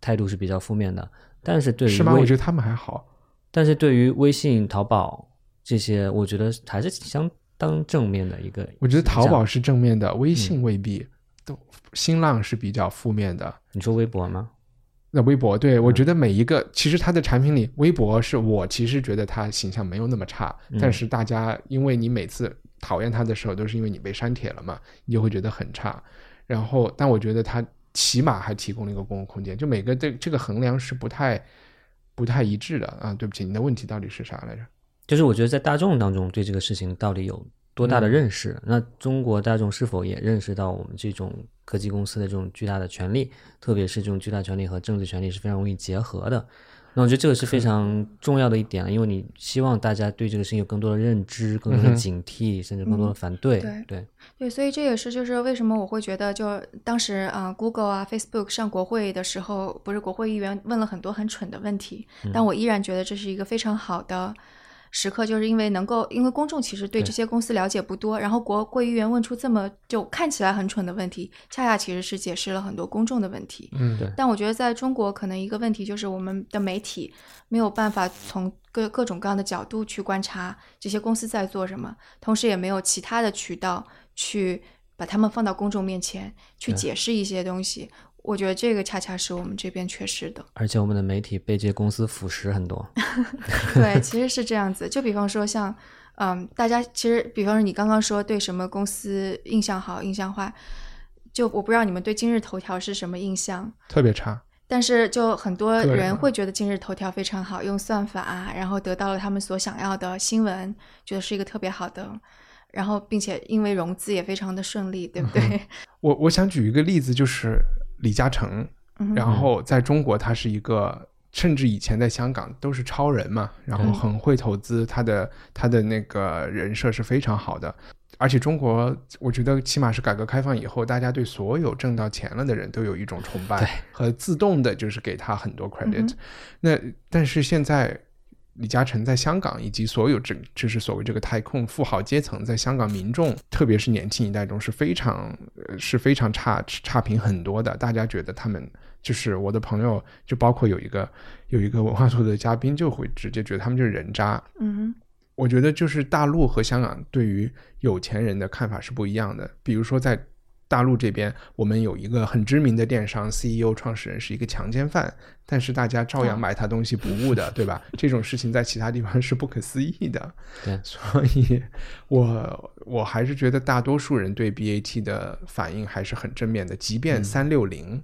态度是比较负面的，但是对于是吗？我觉得他们还好。但是对于微信、淘宝这些，我觉得还是相当正面的一个。我觉得淘宝是，正面的，嗯微信未必。都新浪是比较负面的。你说微博吗？那微博，对嗯我觉得每一个，其实它的产品里，微博是我其实觉得它形象没有那么差，嗯但是大家因为你每次讨厌它的时候，都是因为你被删帖了嘛，你就会觉得很差。然后，但我觉得它起码还提供了一个公共空间，就每个这这个衡量是不太不太一致的啊。对不起，你的问题到底是啥来着？就是我觉得在大众当中对这个事情到底有多大的嗯认识？那中国大众是否也认识到我们这种科技公司的这种巨大的权利，特别是这种巨大权利和政治权利是非常容易结合的？那我觉得这个是非常重要的一点，因为你希望大家对这个事情有更多的认知、更多的警惕，甚至更多的反对。对对，对，所以这也是就是为什么我会觉得，就当时啊、g o o g l e 啊，Facebook 上国会的时候，不是国会议员问了很多很蠢的问题，但我依然觉得这是一个非常好的时刻，就是因为能够，因为公众其实对对这些公司了解不多，然后国国议员问出这么就看起来很蠢的问题，恰恰其实是解释了很多公众的问题。嗯，对但我觉得在中国，可能一个问题就是我们的媒体没有办法从各各种各样的角度去观察这些公司在做什么，同时也没有其他的渠道去把他们放到公众面前去解释一些东西。我觉得这个恰恰是我们这边缺失的。而且我们的媒体被这些公司腐蚀很多。对，其实是这样子。就比方说像，嗯，大家其实，比方说你刚刚说对什么公司印象好、印象坏，就我不知道你们对今日头条是什么印象。特别差。但是就很多人会觉得今日头条非常好，用算法啊，然后得到了他们所想要的新闻，觉得是一个特别好的，然后并且因为融资也非常的顺利，对不对？我我想举一个例子，就是李嘉诚，嗯然后在中国他是一个，甚至以前在香港都是超人嘛，然后很会投资，他的他的那个人设是非常好的。而且中国，我觉得起码是改革开放以后，大家对所有挣到钱了的人都有一种崇对。拜和自动的，就是给他很多 credit 嗯。那但是现在李嘉诚在香港以及所有这就是所谓这个太空富豪阶层，在香港民众，特别是年轻一代中是非常呃是非常差差评很多的。大家觉得他们就是我的朋友，就包括有一个有一个文化处的嘉宾，就会直接觉得他们就是人渣。嗯哼，我觉得就是大陆和香港对于有钱人的看法是不一样的。比如说在大陆这边，我们有一个很知名的电商 CEO 创始人是一个强奸犯，但是大家照样买他东西不误的，对吧？这种事情在其他地方是不可思议的。对所以我我还是觉得大多数人对 BAT 的反应还是很正面的，即便三六零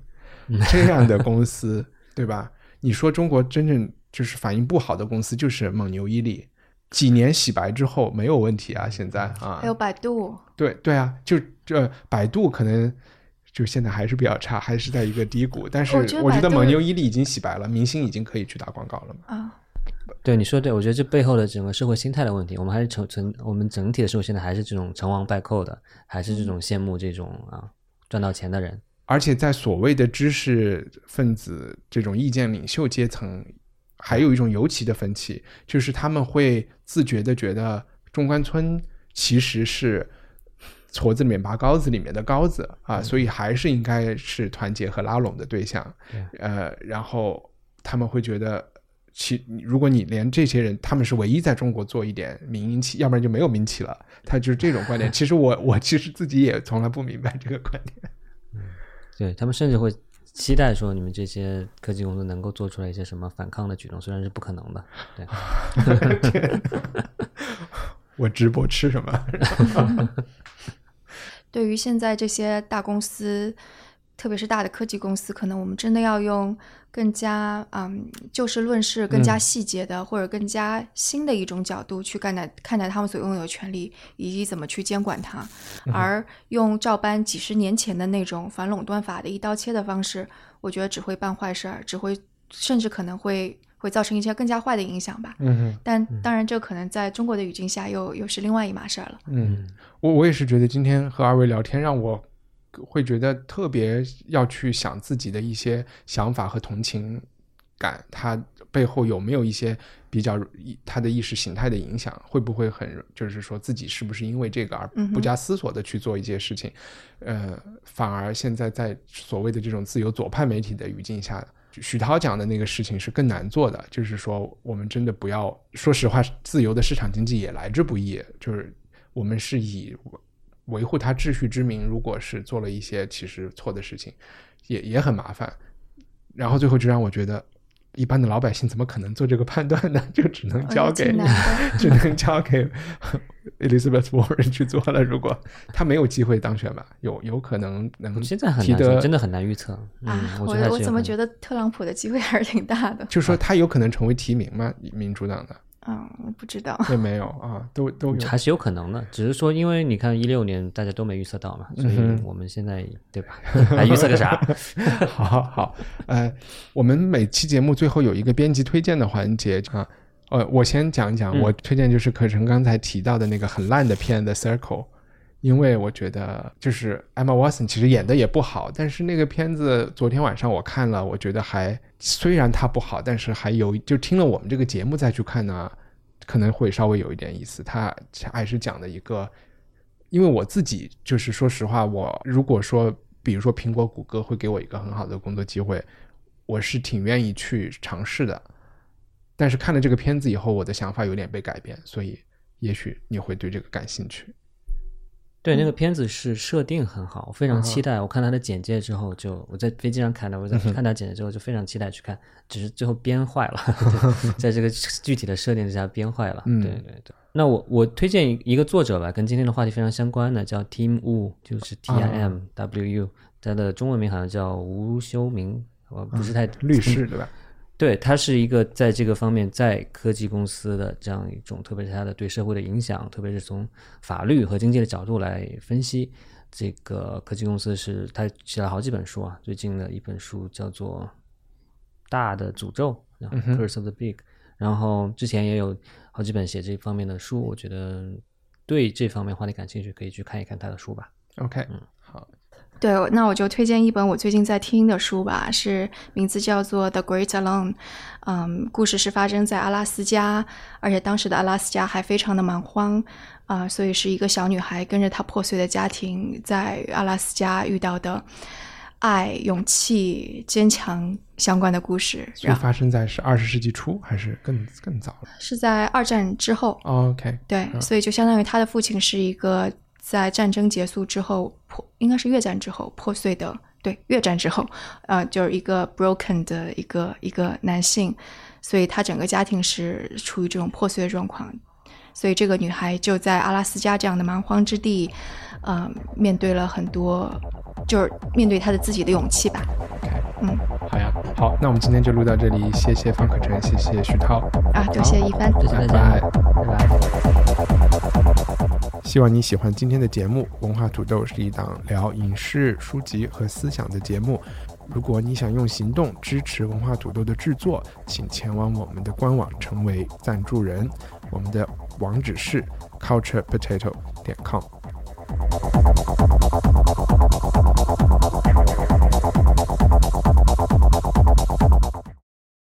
这样的公司，对吧？你说中国真正就是反应不好的公司就是蒙牛、伊利，几年洗白之后没有问题啊，现在啊，还有百度，对对啊，就这百度可能就现在还是比较差，还是在一个低谷。但是我觉得蒙牛、伊利已经洗白了，明星已经可以去打广告了嘛。啊，对你说对，我觉得这背后的整个社会心态的问题，我们还是成成我们整体的社会现在还是这种成王败寇的，还是这种羡慕这种啊赚到钱的人。而且在所谓的知识分子这种意见领袖阶层，还有一种尤其的分歧，就是他们会自觉的觉得中关村其实是矬子里面拔高子里面的高子啊，所以还是应该是团结和拉拢的对象。呃，然后他们会觉得。其如果你连这些人，他们是唯一在中国做一点民营企，要不然就没有民企了。他就是这种观点。其实我我其实自己也从来不明白这个观点。嗯对他们甚至会期待说你们这些科技公司能够做出来一些什么反抗的举动，虽然是不可能的。对，我直播吃什么？对于现在这些大公司，特别是大的科技公司，可能我们真的要用更加嗯就事论事、更加细节的，或者更加新的一种角度去看待看待他们所拥有的权利，以及怎么去监管它。而用照搬几十年前的那种反垄断法的一刀切的方式，我觉得只会办坏事儿，只会甚至可能会会造成一些更加坏的影响吧。嗯但当然，这可能在中国的语境下又又是另外一码事儿了。嗯，我我也是觉得今天和二位聊天，让我会觉得特别要去想自己的一些想法和同情感，他背后有没有一些比较意它的意识形态的影响，会不会很就是说自己是不是因为这个而不加思索的去做一些事情，呃，反而现在在所谓的这种自由左派媒体的语境下。许涛讲的那个事情是更难做的，就是说，我们真的不要说实话，自由的市场经济也来之不易。就是我们是以维护他秩序之名，如果是做了一些其实错的事情，也也很麻烦。然后最后就让我觉得，一般的老百姓怎么可能做这个判断呢？就只能交给。只能交给 Elizabeth Warren 去做了。如果他没有机会当选吧，有有可能能现在很提得难，真的很难预测。嗯，啊，我觉得我怎么觉得？得特朗普的机会还是挺大的？就说他有可能成为提名嘛，民主党的嗯，我不知道。也没有啊，都都有。还是有可能的，只是说，因为你看一六年大家都没预测到嘛，所以我们现在对吧？还预测个啥？好好好，呃，我们每期节目最后有一个编辑推荐的环节啊，呃，我先讲一讲，嗯我推荐就是可成刚才提到的那个很烂的片《The Circle》，因为我觉得就是 Emma Watson 其实演的也不好，但是那个片子昨天晚上我看了，我觉得还虽然它不好，但是还有就听了我们这个节目再去看呢，可能会稍微有一点意思。它还是讲的一个，因为我自己就是说实话，我如果说比如说苹果、谷歌会给我一个很好的工作机会，我是挺愿意去尝试的。但是看了这个片子以后，我的想法有点被改变，所以也许你会对这个感兴趣。对，那个片子是设定很好，我非常嗯期待。我看他的简介之后就，我在飞机上看的，我在看他简介之后就非常期待去看，只是最后编坏了，在这个具体的设定之下编坏了。嗯对对对。那我我推荐一一个作者吧，跟今天的话题非常相关的，叫 Tim Wu，就是 T I M W U，、他的中文名好像叫吴修明，我不是太、律师对吧？对他是一个在这个方面在科技公司的这样一种，特别是他的对社会的影响，特别是从法律和经济的角度来分析这个科技公司是，他写了好几本书啊。最近的一本书叫做《大的诅咒》然后 （Curse of the Big），然后之前也有好几本写这方面的书，我觉得对这方面话题感兴趣，可以去看一看他的书吧。OK，嗯好，对，那我就推荐一本我最近在听的书吧，是名字叫做《The Great Alone》。嗯，故事是发生在阿拉斯加，而且当时的阿拉斯加还非常的蛮荒啊、所以是一个小女孩跟着她破碎的家庭在阿拉斯加遇到的爱、勇气、坚强相关的故事。所以发生在是二十世纪初还是更更早了是在二战之后，？OK，对，所以就相当于他的父亲是一个在战争结束之后破，应该是越战之后破碎的，对，越战之后，呃，就是一个 broken 的一个一个男性，所以他整个家庭是处于这种破碎的状况，所以这个女孩就在阿拉斯加这样的蛮荒之地，嗯、面对了很多，就是面对她的自己的勇气吧。嗯，好呀，好，那我们今天就录到这里，谢谢方可成，谢谢徐涛，啊，多谢一帆。大拜家，拜。拜拜。希望你喜欢今天的节目。文化土豆是一档聊影视、书籍和思想的节目。如果你想用行动支持文化土豆的制作，请前往我们的官网成为赞助人。我们的网址是 culturepotato 点 com。